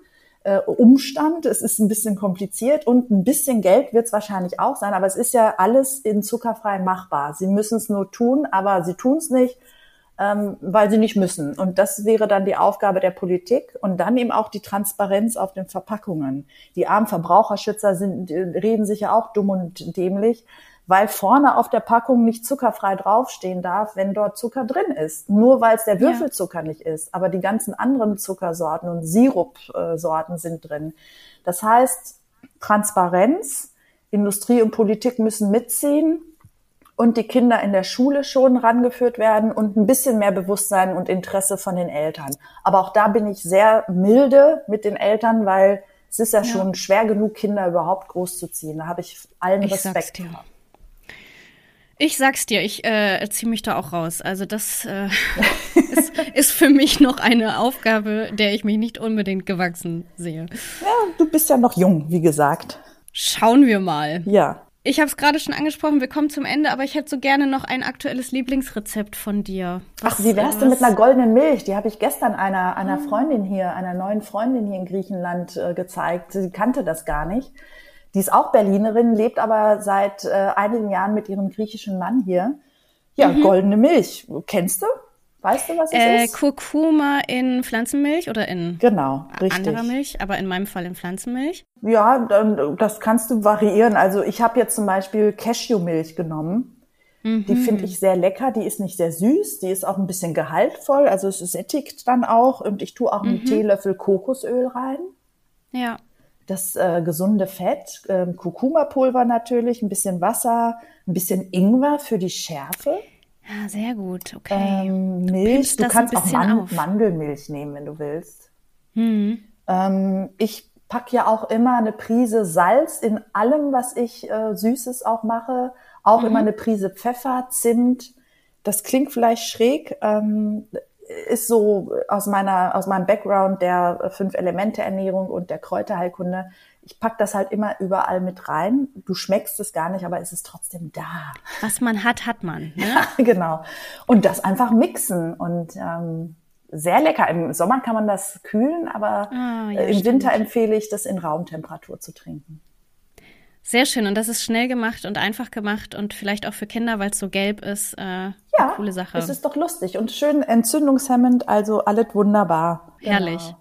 äh, Umstand. Es ist ein bisschen kompliziert und ein bisschen Geld wird es wahrscheinlich auch sein, aber es ist ja alles in zuckerfrei machbar. Sie müssen es nur tun, aber sie tun es nicht, ähm, weil sie nicht müssen. Und das wäre dann die Aufgabe der Politik und dann eben auch die Transparenz auf den Verpackungen. Die armen Verbraucherschützer sind, reden sich ja auch dumm und dämlich weil vorne auf der Packung nicht zuckerfrei draufstehen darf, wenn dort Zucker drin ist. Nur weil es der Würfelzucker ja. nicht ist. Aber die ganzen anderen Zuckersorten und Sirupsorten sind drin. Das heißt, Transparenz, Industrie und Politik müssen mitziehen und die Kinder in der Schule schon rangeführt werden und ein bisschen mehr Bewusstsein und Interesse von den Eltern. Aber auch da bin ich sehr milde mit den Eltern, weil es ist ja, ja. schon schwer genug, Kinder überhaupt großzuziehen. Da habe ich allen ich Respekt. Ich sag's dir, ich äh, ziehe mich da auch raus. Also das äh, ist, ist für mich noch eine Aufgabe, der ich mich nicht unbedingt gewachsen sehe. Ja, du bist ja noch jung, wie gesagt. Schauen wir mal. Ja. Ich habe es gerade schon angesprochen, wir kommen zum Ende, aber ich hätte so gerne noch ein aktuelles Lieblingsrezept von dir. Was, Ach, wie wär's denn mit einer goldenen Milch? Die habe ich gestern einer, einer Freundin hier, einer neuen Freundin hier in Griechenland äh, gezeigt. Sie kannte das gar nicht. Die ist auch Berlinerin, lebt aber seit äh, einigen Jahren mit ihrem griechischen Mann hier. Ja, mhm. goldene Milch. Kennst du? Weißt du, was es äh, ist? Kurkuma in Pflanzenmilch oder in genau, richtig. anderer Milch, aber in meinem Fall in Pflanzenmilch? Ja, dann, das kannst du variieren. Also ich habe jetzt zum Beispiel Cashewmilch genommen. Mhm. Die finde ich sehr lecker. Die ist nicht sehr süß. Die ist auch ein bisschen gehaltvoll. Also es sättigt dann auch. Und ich tue auch einen mhm. Teelöffel Kokosöl rein. Ja das äh, gesunde Fett, äh, Kurkuma-Pulver natürlich, ein bisschen Wasser, ein bisschen Ingwer für die Schärfe. Ja, sehr gut, okay. Ähm, Milch, du, du kannst auch Man Mandelmilch nehmen, wenn du willst. Mhm. Ähm, ich pack ja auch immer eine Prise Salz in allem, was ich äh, Süßes auch mache. Auch mhm. immer eine Prise Pfeffer, Zimt. Das klingt vielleicht schräg. Ähm, ist so aus meiner aus meinem Background der fünf Elemente Ernährung und der Kräuterheilkunde. Ich pack das halt immer überall mit rein. Du schmeckst es gar nicht, aber es ist trotzdem da. Was man hat, hat man. Ne? Ja, genau. Und das einfach mixen und ähm, sehr lecker. Im Sommer kann man das kühlen, aber ah, ja, im stimmt. Winter empfehle ich, das in Raumtemperatur zu trinken. Sehr schön. Und das ist schnell gemacht und einfach gemacht und vielleicht auch für Kinder, weil es so gelb ist. Äh, ja, coole Sache. Es ist doch lustig und schön entzündungshemmend, also alles wunderbar. Herrlich. Genau.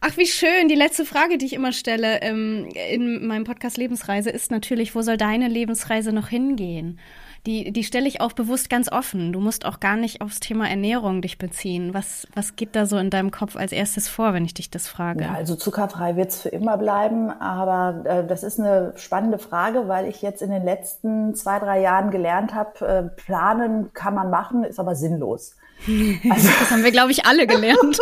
Ach, wie schön. Die letzte Frage, die ich immer stelle ähm, in meinem Podcast Lebensreise, ist natürlich, wo soll deine Lebensreise noch hingehen? Die, die stelle ich auch bewusst ganz offen. Du musst auch gar nicht aufs Thema Ernährung dich beziehen. Was, was geht da so in deinem Kopf als erstes vor, wenn ich dich das frage? Ja, also zuckerfrei wird es für immer bleiben, aber äh, das ist eine spannende Frage, weil ich jetzt in den letzten zwei, drei Jahren gelernt habe, äh, planen kann man machen, ist aber sinnlos. Also, das haben wir, glaube ich, alle gelernt.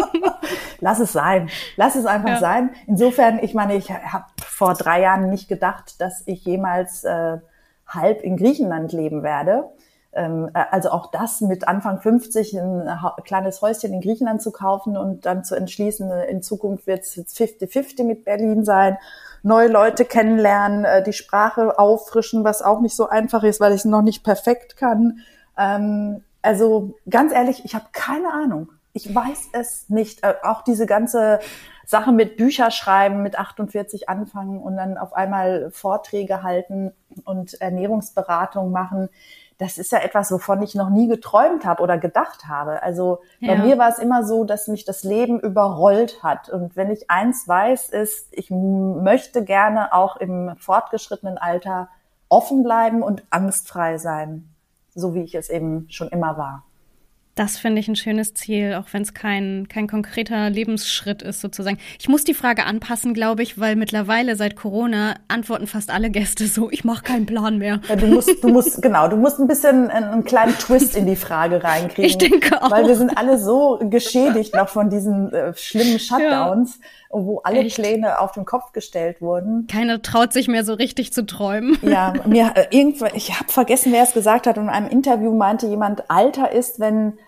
Lass es sein. Lass es einfach ja. sein. Insofern, ich meine, ich habe vor drei Jahren nicht gedacht, dass ich jemals äh, halb in Griechenland leben werde. ähm, äh, also auch das mit Anfang 50 ein kleines Häuschen in Griechenland zu kaufen und dann zu entschließen, in Zukunft wird es 50-50 mit Berlin sein, neue Leute kennenlernen, äh, die Sprache auffrischen, was auch nicht so einfach ist, weil ich es noch nicht perfekt kann. Ähm, also ganz ehrlich, ich habe keine Ahnung. Ich weiß es nicht. Äh, auch diese ganze Sache mit Bücher schreiben, mit 48 anfangen und dann auf einmal Vorträge halten und Ernährungsberatung machen das ist ja etwas, wovon ich noch nie geträumt habe oder gedacht habe. Also ja. bei mir war es immer so, dass mich das Leben überrollt hat. Und wenn ich eins weiß, ist, ich möchte gerne auch im fortgeschrittenen Alter offen bleiben und angstfrei sein, so wie ich es eben schon immer war. Das finde ich ein schönes Ziel, auch wenn es kein, kein konkreter Lebensschritt ist sozusagen. Ich muss die Frage anpassen, glaube ich, weil mittlerweile seit Corona antworten fast alle Gäste so, ich mache keinen Plan mehr. Ja, du musst, du musst, genau, du musst ein bisschen einen kleinen Twist in die Frage reinkriegen. Ich denke auch. Weil wir sind alle so geschädigt noch von diesen äh, schlimmen Shutdowns, ja, wo alle Echt? Pläne auf den Kopf gestellt wurden. Keiner traut sich mehr so richtig zu träumen. Ja, mir äh, irgendwann, ich habe vergessen, wer es gesagt hat. Und in einem Interview meinte jemand, Alter ist, wenn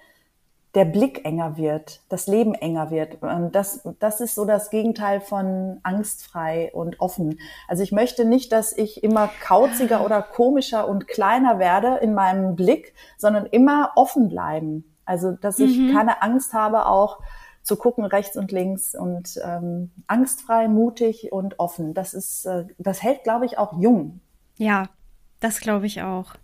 der Blick enger wird, das Leben enger wird. Das, das ist so das Gegenteil von angstfrei und offen. Also ich möchte nicht, dass ich immer kauziger oder komischer und kleiner werde in meinem Blick, sondern immer offen bleiben. Also dass ich mhm. keine Angst habe, auch zu gucken rechts und links und ähm, angstfrei, mutig und offen. Das ist, äh, das hält, glaube ich, auch jung. Ja, das glaube ich auch.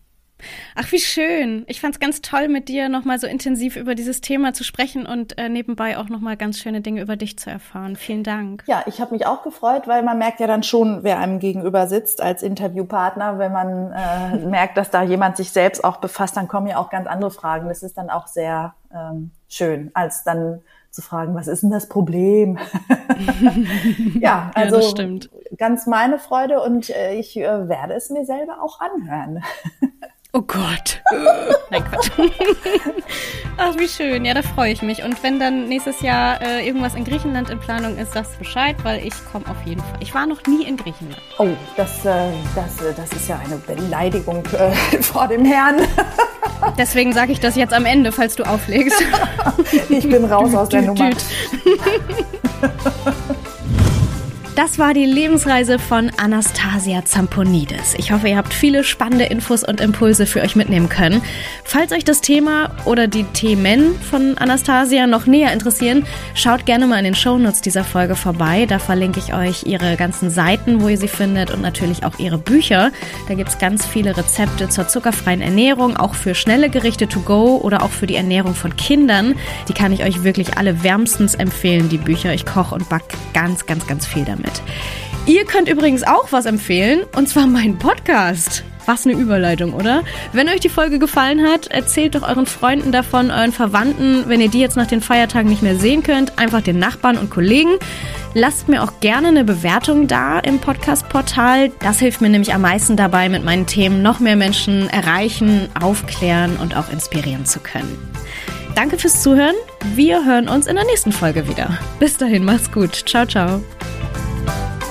Ach, wie schön. Ich fand es ganz toll, mit dir nochmal so intensiv über dieses Thema zu sprechen und äh, nebenbei auch nochmal ganz schöne Dinge über dich zu erfahren. Vielen Dank. Ja, ich habe mich auch gefreut, weil man merkt ja dann schon, wer einem gegenüber sitzt als Interviewpartner. Wenn man äh, merkt, dass da jemand sich selbst auch befasst, dann kommen ja auch ganz andere Fragen. Das ist dann auch sehr ähm, schön, als dann zu fragen, was ist denn das Problem? ja, also ja, ganz meine Freude und äh, ich äh, werde es mir selber auch anhören. Oh Gott. Nein, Quatsch. Ach, wie schön. Ja, da freue ich mich. Und wenn dann nächstes Jahr äh, irgendwas in Griechenland in Planung ist, sagst du Bescheid, weil ich komme auf jeden Fall. Ich war noch nie in Griechenland. Oh, das, äh, das, äh, das ist ja eine Beleidigung äh, vor dem Herrn. Deswegen sage ich das jetzt am Ende, falls du auflegst. ich bin raus aus der Nummer. Das war die Lebensreise von Anastasia Zamponidis. Ich hoffe, ihr habt viele spannende Infos und Impulse für euch mitnehmen können. Falls euch das Thema oder die Themen von Anastasia noch näher interessieren, schaut gerne mal in den Shownotes dieser Folge vorbei. Da verlinke ich euch ihre ganzen Seiten, wo ihr sie findet und natürlich auch ihre Bücher. Da gibt es ganz viele Rezepte zur zuckerfreien Ernährung, auch für schnelle Gerichte to go oder auch für die Ernährung von Kindern. Die kann ich euch wirklich alle wärmstens empfehlen, die Bücher. Ich koche und backe ganz, ganz, ganz viel damit damit. Ihr könnt übrigens auch was empfehlen, und zwar meinen Podcast. Was eine Überleitung, oder? Wenn euch die Folge gefallen hat, erzählt doch euren Freunden davon, euren Verwandten, wenn ihr die jetzt nach den Feiertagen nicht mehr sehen könnt, einfach den Nachbarn und Kollegen. Lasst mir auch gerne eine Bewertung da im Podcast-Portal. Das hilft mir nämlich am meisten dabei, mit meinen Themen noch mehr Menschen erreichen, aufklären und auch inspirieren zu können. Danke fürs Zuhören. Wir hören uns in der nächsten Folge wieder. Bis dahin, macht's gut. Ciao, ciao. Bye.